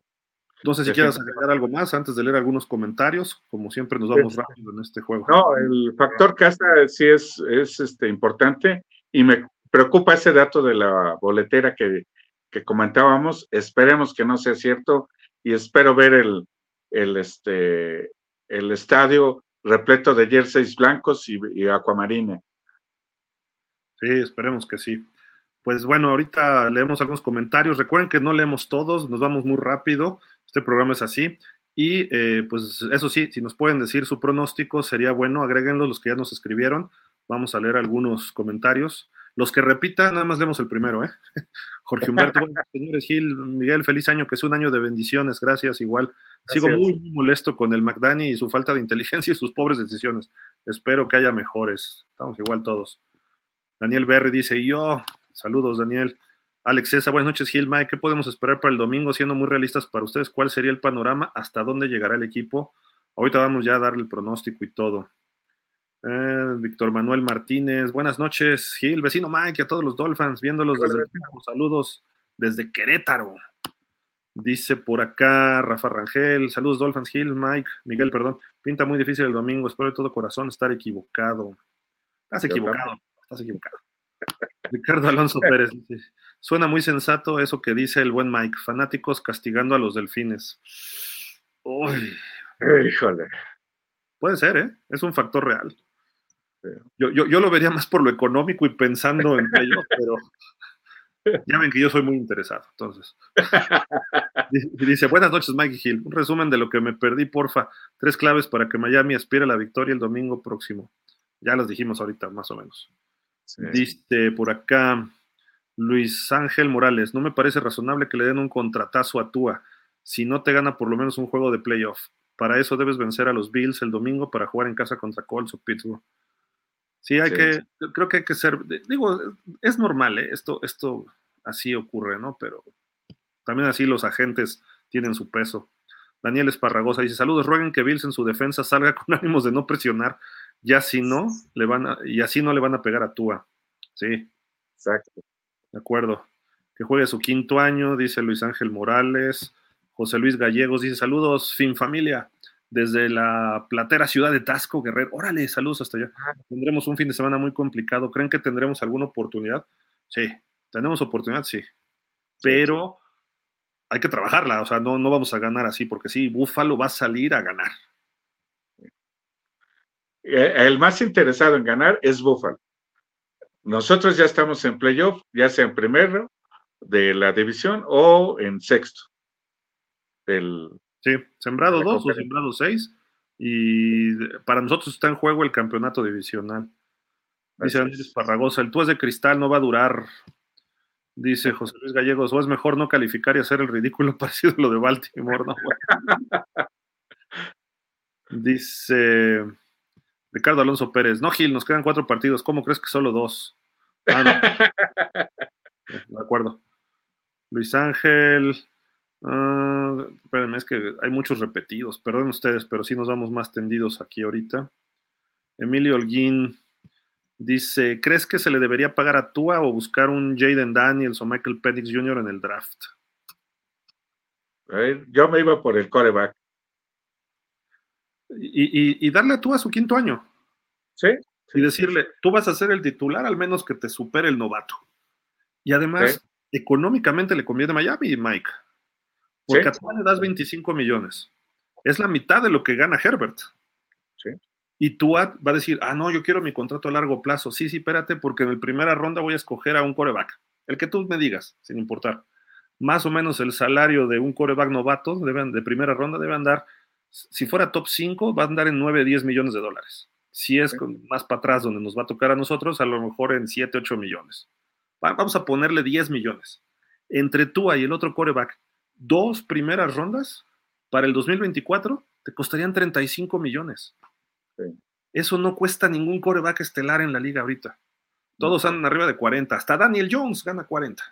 No sé si quieras agregar algo más antes de leer algunos comentarios. Como siempre, nos vamos rápido en este juego. No, el factor casa sí es, es este, importante y me preocupa ese dato de la boletera que, comentábamos. Esperemos que no sea cierto y espero ver el, el, este, el estadio repleto de jerseys blancos y, y aquamarine. Sí, esperemos que sí. Pues bueno, ahorita leemos algunos comentarios. Recuerden que no leemos todos, nos vamos muy rápido. Este programa es así. Y eh, pues eso sí, si nos pueden decir su pronóstico, sería bueno, agréguenlo los que ya nos escribieron. Vamos a leer algunos comentarios. Los que repitan, nada más leemos el primero, ¿eh? Jorge Humberto, señores Gil, Miguel, feliz año, que es un año de bendiciones, gracias, igual. Sigo muy, molesto con el McDani y su falta de inteligencia y sus pobres decisiones. Espero que haya mejores. Estamos igual todos. Daniel Berry dice, yo, saludos Daniel. Alex César, buenas noches Gil, Mike, ¿qué podemos esperar para el domingo? Siendo muy realistas para ustedes, ¿cuál sería el panorama? ¿Hasta dónde llegará el equipo? Ahorita vamos ya a darle el pronóstico y todo. Eh, Víctor Manuel Martínez, buenas noches, Gil, vecino Mike, a todos los Dolphins, viéndolos desde el saludos desde Querétaro. Dice por acá Rafa Rangel, saludos Dolphins, Gil, Mike, Miguel, perdón, pinta muy difícil el domingo, espero de todo corazón estar equivocado. Estás equivocado, estás equivocado. Ricardo Alonso Pérez dice, suena muy sensato eso que dice el buen Mike, fanáticos castigando a los delfines. Uy. Híjole. Puede ser, ¿eh? Es un factor real. Yo, yo, lo vería más por lo económico y pensando en ello, pero ya ven que yo soy muy interesado. Entonces, dice: Buenas noches, Mike Hill. Un resumen de lo que me perdí, porfa. Tres claves para que Miami aspire a la victoria el domingo próximo. Ya las dijimos ahorita, más o menos. Dice por acá Luis Ángel Morales: No me parece razonable que le den un contratazo a Tua si no te gana por lo menos un juego de playoff. Para eso debes vencer a los Bills el domingo para jugar en casa contra Colts o Pittsburgh. Sí, hay que, creo que hay que ser, digo, es normal, ¿eh? esto, esto así ocurre, ¿no? Pero también así los agentes tienen su peso. Daniel Esparragosa dice, saludos, rueguen que Bills en su defensa salga con ánimos de no presionar, ya si no, le van a, y así no le van a pegar a Tua. Sí. Exacto. De acuerdo. Que juegue su quinto año, dice Luis Ángel Morales. José Luis Gallegos dice, saludos, fin familia desde la platera ciudad de Tasco, Guerrero. Órale, saludos hasta allá. Tendremos un fin de semana muy complicado. ¿Creen que tendremos alguna oportunidad? Sí, tenemos oportunidad, sí. Pero hay que trabajarla, o sea, no, no vamos a ganar así, porque sí, Búfalo va a salir a ganar. Eh, el más interesado en ganar es Búfalo. Nosotros ya estamos en playoff, ya sea en primero de la división o en sexto del, Sí, sembrado 2 o sembrado 6. Y para nosotros está en juego el campeonato divisional. Dice Andrés Parragosa, el tú es de cristal, no va a durar. Dice José Luis Gallegos, o es mejor no calificar y hacer el ridículo parecido a lo de Baltimore, ¿no? Dice Ricardo Alonso Pérez, no Gil, nos quedan cuatro partidos, ¿cómo crees que solo dos? Ah, no. De acuerdo. Luis Ángel, Uh, espérenme, es que hay muchos repetidos, perdón ustedes, pero sí nos vamos más tendidos aquí ahorita. Emilio Holguín dice: ¿Crees que se le debería pagar a Tua o buscar un Jaden Daniels o Michael Penix Jr. en el draft? Yo me iba por el coreback. y, darle a tú a su quinto año. Sí. y decirle, tú vas a ser el titular al menos que te supere el novato. Y además, económicamente le conviene a Miami, Mike. Porque a tú le das 25 millones. Es la mitad de lo que gana Herbert. Sí. Y tú va a decir, ah, no, yo quiero mi contrato a largo plazo. Sí, sí, espérate, porque en la primera ronda voy a escoger a un coreback. El que tú me digas, sin importar. Más o menos el salario de un coreback novato de primera ronda debe andar, si fuera top 5, va a andar en 9, 10 millones de dólares. Si es más para atrás donde nos va a tocar a nosotros, a lo mejor en 7, 8 millones. Vamos a ponerle 10 millones. Entre tú y el otro coreback, dos primeras rondas para el 2024 te costarían 35 millones. Eso no cuesta ningún coreback estelar en la liga ahorita. Todos andan arriba de 40. Hasta Daniel Jones gana 40.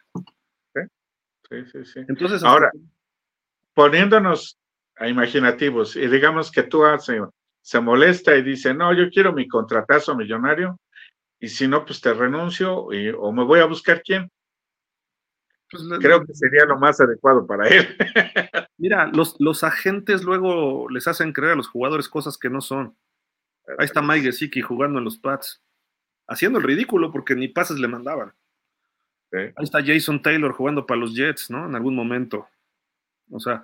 Sí, sí, sí. Entonces, ahora, poniéndonos a imaginativos y digamos que tú hace, se molesta y dice, no, yo quiero mi contratazo millonario y si no, pues te renuncio o me voy a buscar quién. Pues Creo que sería lo más adecuado para él. Mira, los, los agentes luego les hacen creer a los jugadores cosas que no son. Ahí está Mike Gesicki jugando en los Pats, haciendo el ridículo porque ni pases le mandaban. Ahí está Jason Taylor jugando para los Jets, ¿no? En algún momento. O sea,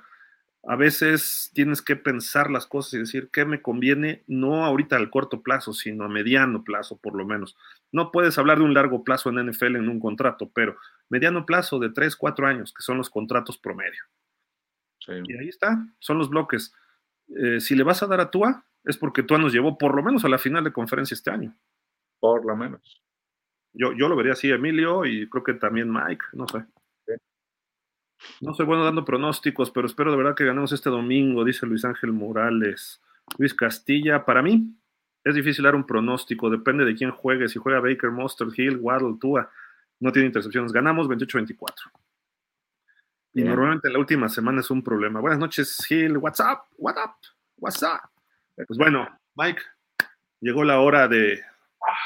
a veces tienes que pensar las cosas y decir qué me conviene, no ahorita al corto plazo, sino a mediano plazo, por lo menos. No puedes hablar de un largo plazo en NFL en un contrato, pero mediano plazo de 3, 4 años, que son los contratos promedio. Y ahí está, son los bloques. Eh, si le vas a dar a Tua, es porque Tua nos llevó por lo menos a la final de conferencia este año. Por lo menos. Yo, yo lo vería así, Emilio, y creo que también Mike, no sé. No soy bueno dando pronósticos, pero espero de verdad que ganemos este domingo, dice Luis Ángel Morales. Luis Castilla, para mí es difícil dar un pronóstico, depende de quién juegue. Si juega Baker, Monster, Hill, Waddle, Tua, no tiene intercepciones. Ganamos 28-24. Y normalmente la última semana es un problema. Buenas noches, Hill. What's up? What up? What's up? Pues bueno, Mike, llegó la hora de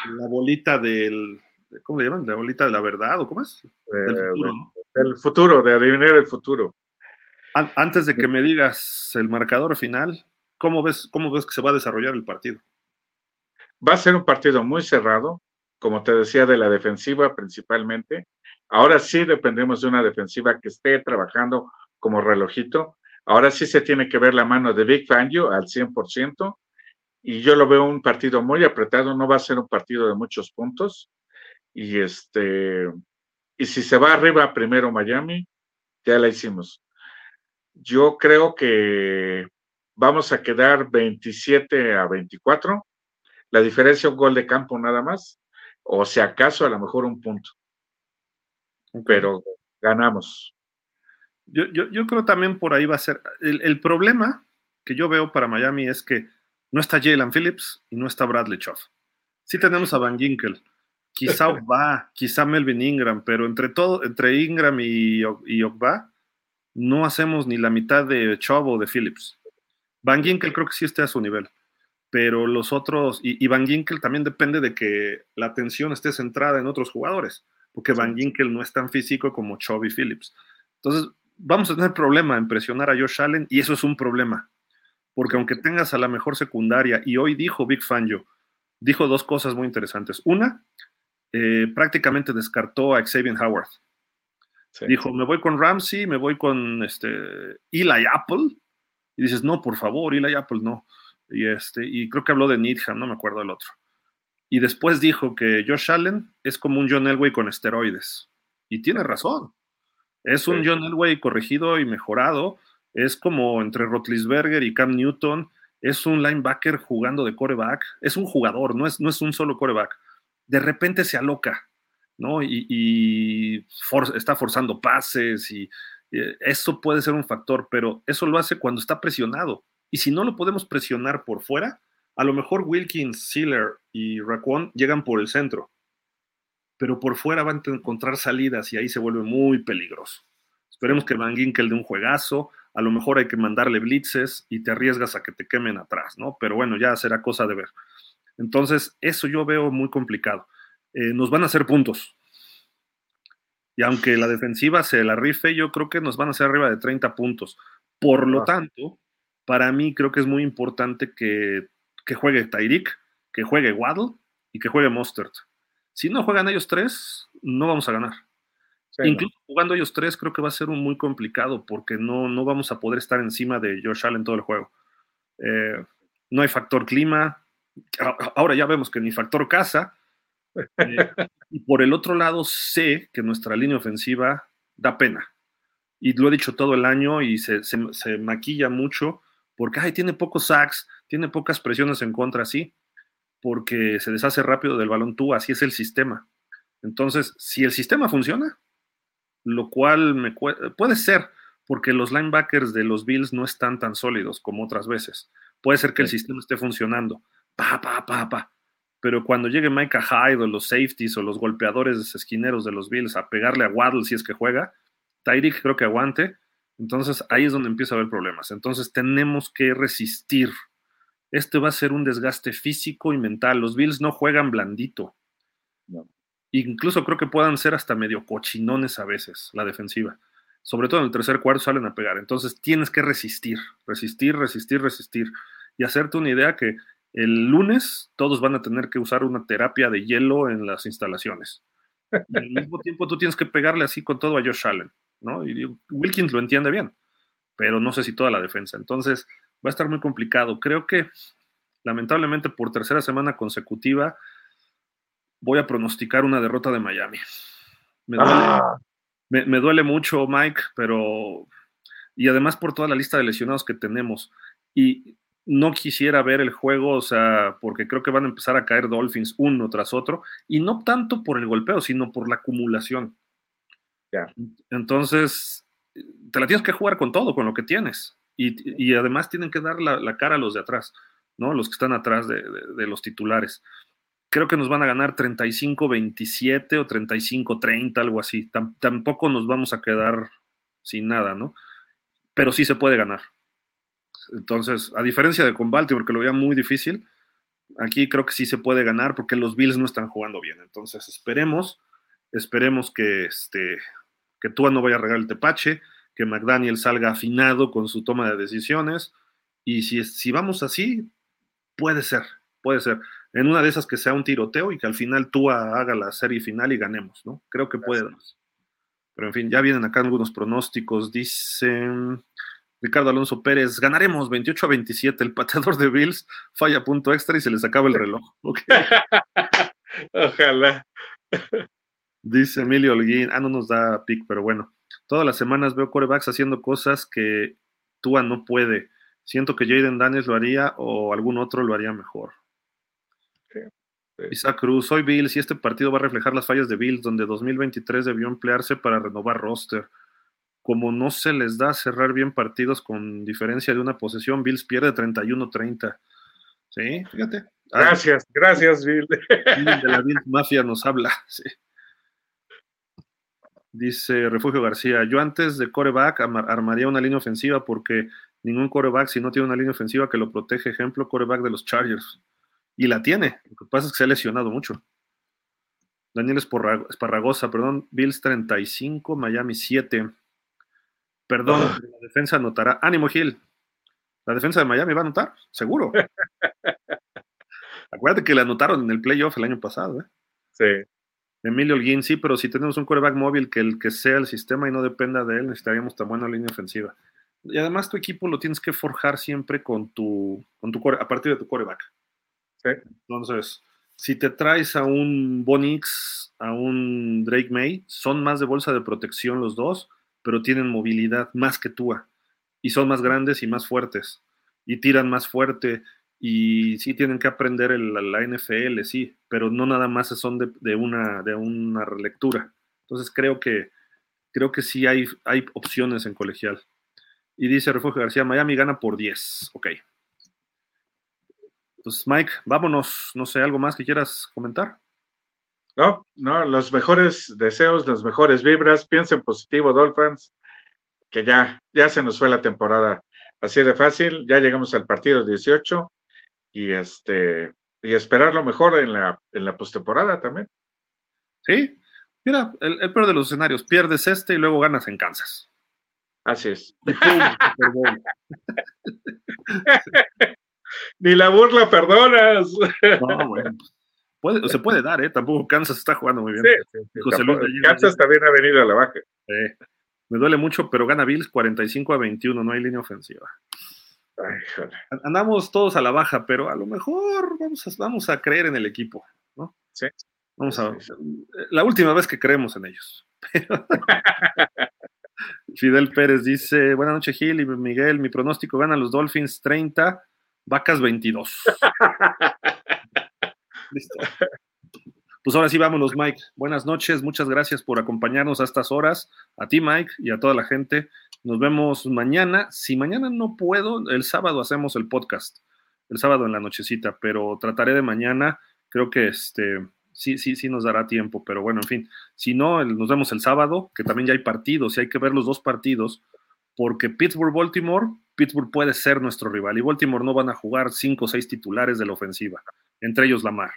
la bolita del. ¿Cómo le llaman? La bolita de la verdad, ¿o cómo es? Del eh, futuro, El futuro, de adivinar el futuro. Antes de que me digas el marcador final, ¿cómo ves, ¿cómo ves que se va a desarrollar el partido? Va a ser un partido muy cerrado, como te decía, de la defensiva principalmente. Ahora sí dependemos de una defensiva que esté trabajando como relojito. Ahora sí se tiene que ver la mano de Big Fangio al 100%. Y yo lo veo un partido muy apretado, no va a ser un partido de muchos puntos. Y este, y si se va arriba primero Miami, ya la hicimos. Yo creo que vamos a quedar 27 a 24. La diferencia un gol de campo nada más, o si acaso a lo mejor un punto. Pero ganamos. Yo, yo, creo también por ahí va a ser. El, problema que yo veo para Miami es que no está Jalen Phillips y no está Bradley Choff. Sí tenemos a Van Ginkel, quizá Ogba, quizá Melvin Ingram, pero entre todo, entre Ingram y, y no hacemos ni la mitad de Choff o de Phillips. Van Ginkel creo que sí esté a su nivel, pero los otros, y, Van Ginkel también depende de que la atención esté centrada en otros jugadores, porque Van Ginkel no es tan físico como Chobb y Phillips. Entonces, vamos a tener problema en presionar a Josh Allen y eso es un problema. Porque aunque tengas a la mejor secundaria, y hoy dijo Big Fangio, dijo dos cosas muy interesantes. Una, eh, prácticamente descartó a Xavier Howard. Dijo, me voy con Ramsey, me voy con este, Eli Apple. Y dices, no, por favor, Eli Apple no. Y, este, y creo que habló de Needham, no me acuerdo el otro. Y después dijo que Josh Allen es como un John Elway con esteroides. Y tiene razón. Es un John Elway corregido y mejorado. Es como entre Rotlisberger y Cam Newton. Es un linebacker jugando de coreback. Es un jugador, no es, no es un solo coreback. De repente se aloca, ¿no? Y, está forzando pases y, eso puede ser un factor, pero eso lo hace cuando está presionado. Y si no lo podemos presionar por fuera, a lo mejor Wilkins, Sealer y Raquan llegan por el centro pero por fuera van a encontrar salidas y ahí se vuelve muy peligroso. Esperemos que Van Ginkel de un juegazo, a lo mejor hay que mandarle blitzes y te arriesgas a que te quemen atrás, ¿no? Pero bueno, ya será cosa de ver. Entonces, eso yo veo muy complicado. Eh, nos van a hacer puntos. Y aunque la defensiva se la rife, yo creo que nos van a hacer arriba de 30 puntos. Por lo ah. tanto, para mí creo que es muy importante que, que juegue Tyreek, que juegue Waddle y que juegue Mostert. Si no juegan ellos tres, no vamos a ganar. Incluso jugando ellos tres, creo que va a ser un muy complicado porque no, no vamos a poder estar encima de Josh Allen todo el juego. Eh, no hay factor clima. Ahora ya vemos que ni factor casa. Eh, y por el otro lado, sé que nuestra línea ofensiva da pena. Y lo he dicho todo el año y se, se, maquilla mucho porque ay, tiene pocos sacks, tiene pocas presiones en contra, sí, porque se deshace rápido del balón tú, así es el sistema. Entonces, si el sistema funciona, lo cual me puede ser, porque los linebackers de los Bills no están tan sólidos como otras veces. Puede ser que el sistema esté funcionando, pa, pa, pa, pa. Pero cuando llegue Micah Hyde o los safeties o los golpeadores esquineros de los Bills a pegarle a Waddle si es que juega, Tyreek creo que aguante. Entonces ahí es donde empieza a haber problemas. Entonces tenemos que resistir. Este va a ser un desgaste físico y mental. Los Bills no juegan blandito. Incluso creo que puedan ser hasta medio cochinones a veces la defensiva. Sobre todo en el tercer cuarto salen a pegar. Entonces tienes que resistir, resistir, resistir, resistir. Y hacerte una idea que el lunes todos van a tener que usar una terapia de hielo en las instalaciones. Y al mismo tiempo tú tienes que pegarle así con todo a Josh Allen, ¿no? Y Wilkins lo entiende bien, pero no sé si toda la defensa. Entonces va a estar muy complicado. Creo que lamentablemente por tercera semana consecutiva voy a pronosticar una derrota de Miami. Ah. Me duele, mucho, Mike, pero... Y además por toda la lista de lesionados que tenemos. Y no quisiera ver el juego, o sea, porque creo que van a empezar a caer Dolphins uno tras otro, y no tanto por el golpeo, sino por la acumulación. Entonces, te la tienes que jugar con todo, con lo que tienes. Y, además tienen que dar la, cara a los de atrás, ¿no? Los que están atrás de los titulares creo que nos van a ganar 35-27 o 35-30, algo así. tampoco nos vamos a quedar sin nada, ¿no? Pero sí se puede ganar. Entonces, a diferencia de con Baltimore, porque lo veía muy difícil, aquí creo que sí se puede ganar porque los Bills no están jugando bien. Entonces, esperemos, esperemos que, este, que Tua no vaya a regar el tepache, que McDaniel salga afinado con su toma de decisiones. Y si, si vamos así, puede ser, puede ser en una de esas que sea un tiroteo y que al final tú haga la serie final y ganemos, ¿no? Creo que puede. Pero en fin, ya vienen acá algunos pronósticos. Dicen Ricardo Alonso Pérez, ganaremos 28 a 27. El pateador de Bills falla punto extra y se les acaba el reloj. Ojalá. Dice Emilio Holguín, ah, no nos da pick, pero bueno. Todas las semanas veo corebacks haciendo cosas que Tua no puede. Siento que Jaden Daniels lo haría o algún otro lo haría mejor. Isaac Cruz, soy Bills y este partido va a reflejar las fallas de Bills, donde 2023 debió emplearse para renovar roster. Como no se les da cerrar bien partidos con diferencia de una posesión, Bills pierde 31-30. Sí, fíjate. Ah, gracias, gracias, Bill. De la Bill Mafia nos habla. Dice Refugio García, yo antes de coreback armaría una línea ofensiva porque ningún coreback si no tiene una línea ofensiva que lo protege, ejemplo, coreback de los Chargers. Y la tiene. Lo que pasa es que se ha lesionado mucho. Daniel Esparragosa, perdón, Bills 35, Miami 7. Perdón, ah. la defensa anotará. Ánimo, Gil. La defensa de Miami va a anotar, seguro. Acuérdate que la anotaron en el playoff el año pasado, ¿eh? Sí. Emilio Holguín, sí, pero si tenemos un coreback móvil que el que sea el sistema y no dependa de él, necesitaríamos tan buena línea ofensiva. Y además tu equipo lo tienes que forjar siempre con tu, con tu a partir de tu coreback. Entonces, si te traes a un Bonix, a un Drake May, son más de bolsa de protección los dos, pero tienen movilidad más que tú. Y son más grandes y más fuertes. Y tiran más fuerte. Y sí tienen que aprender la NFL, sí, pero no nada más son de, una, de una relectura. Entonces creo que, creo que sí hay, hay opciones en colegial. Y dice Refugio García, Miami gana por 10. Ok. Pues Mike, vámonos, no sé, algo más que quieras comentar. No, no, los mejores deseos, las mejores vibras, piensen positivo, Dolphins, que ya, ya se nos fue la temporada así de fácil, ya llegamos al partido 18 y este y esperar lo mejor en la, en la postemporada también. Sí, mira, el, el peor de los escenarios, pierdes este y luego ganas en Kansas. Así es. Ni la burla perdonas. No, bueno. se puede dar, ¿eh? Tampoco Kansas está jugando muy bien. Kansas también ha venido a la baja. me duele mucho, pero gana Bills 45 a 21, no hay línea ofensiva. Andamos todos a la baja, pero a lo mejor vamos a, vamos a creer en el equipo, ¿no? Sí. Vamos a la última vez que creemos en ellos. Fidel Pérez dice, buenas noches Gil y Miguel, mi pronóstico gana los Dolphins 30, vacas 22. Listo. Pues ahora sí, vámonos, Mike. Buenas noches, muchas gracias por acompañarnos a estas horas. A ti, Mike, y a toda la gente. Nos vemos mañana. Si mañana no puedo, el sábado hacemos el podcast. El sábado en la nochecita, pero trataré de mañana. Creo que este sí, sí, sí nos dará tiempo, pero bueno, en fin. Si no, nos vemos el sábado, que también ya hay partidos y hay que ver los dos partidos, porque Pittsburgh-Baltimore, Pittsburgh puede ser nuestro rival y Baltimore no van a jugar cinco o seis titulares de la ofensiva, entre ellos Lamar.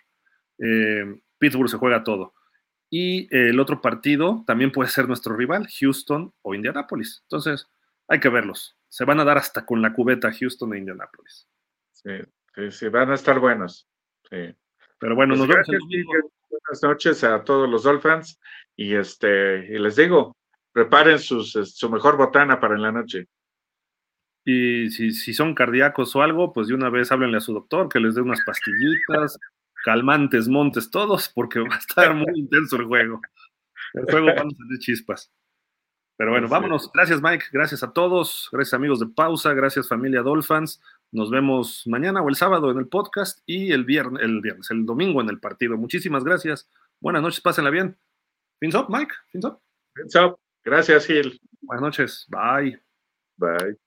Eh, Pittsburgh se juega todo. Y el otro partido también puede ser nuestro rival, Houston o Indianapolis. Entonces, hay que verlos. Se van a dar hasta con la cubeta Houston e Indianapolis. Sí, sí, sí, van a estar buenos. Sí. Pero bueno, pues nos vemos. buenas noches a todos los Dolphins y este y les digo, preparen sus, su mejor botana para en la noche. Y si, si son cardíacos o algo, pues de una vez háblenle a su doctor que les dé unas pastillitas, calmantes, montes, todos, porque va a estar muy intenso el juego. El juego va a salir chispas. Pero bueno, vámonos. Gracias, Mike. Gracias a todos. Gracias, amigos de Pausa. Gracias, familia Dolphins. Nos vemos mañana o el sábado en el podcast y el viernes, el viernes, el domingo en el partido. Muchísimas gracias. Buenas noches, pásenla bien. Fins up, Mike. Fins up. Fins up. Gracias, Gil. Buenas noches. Bye. Bye.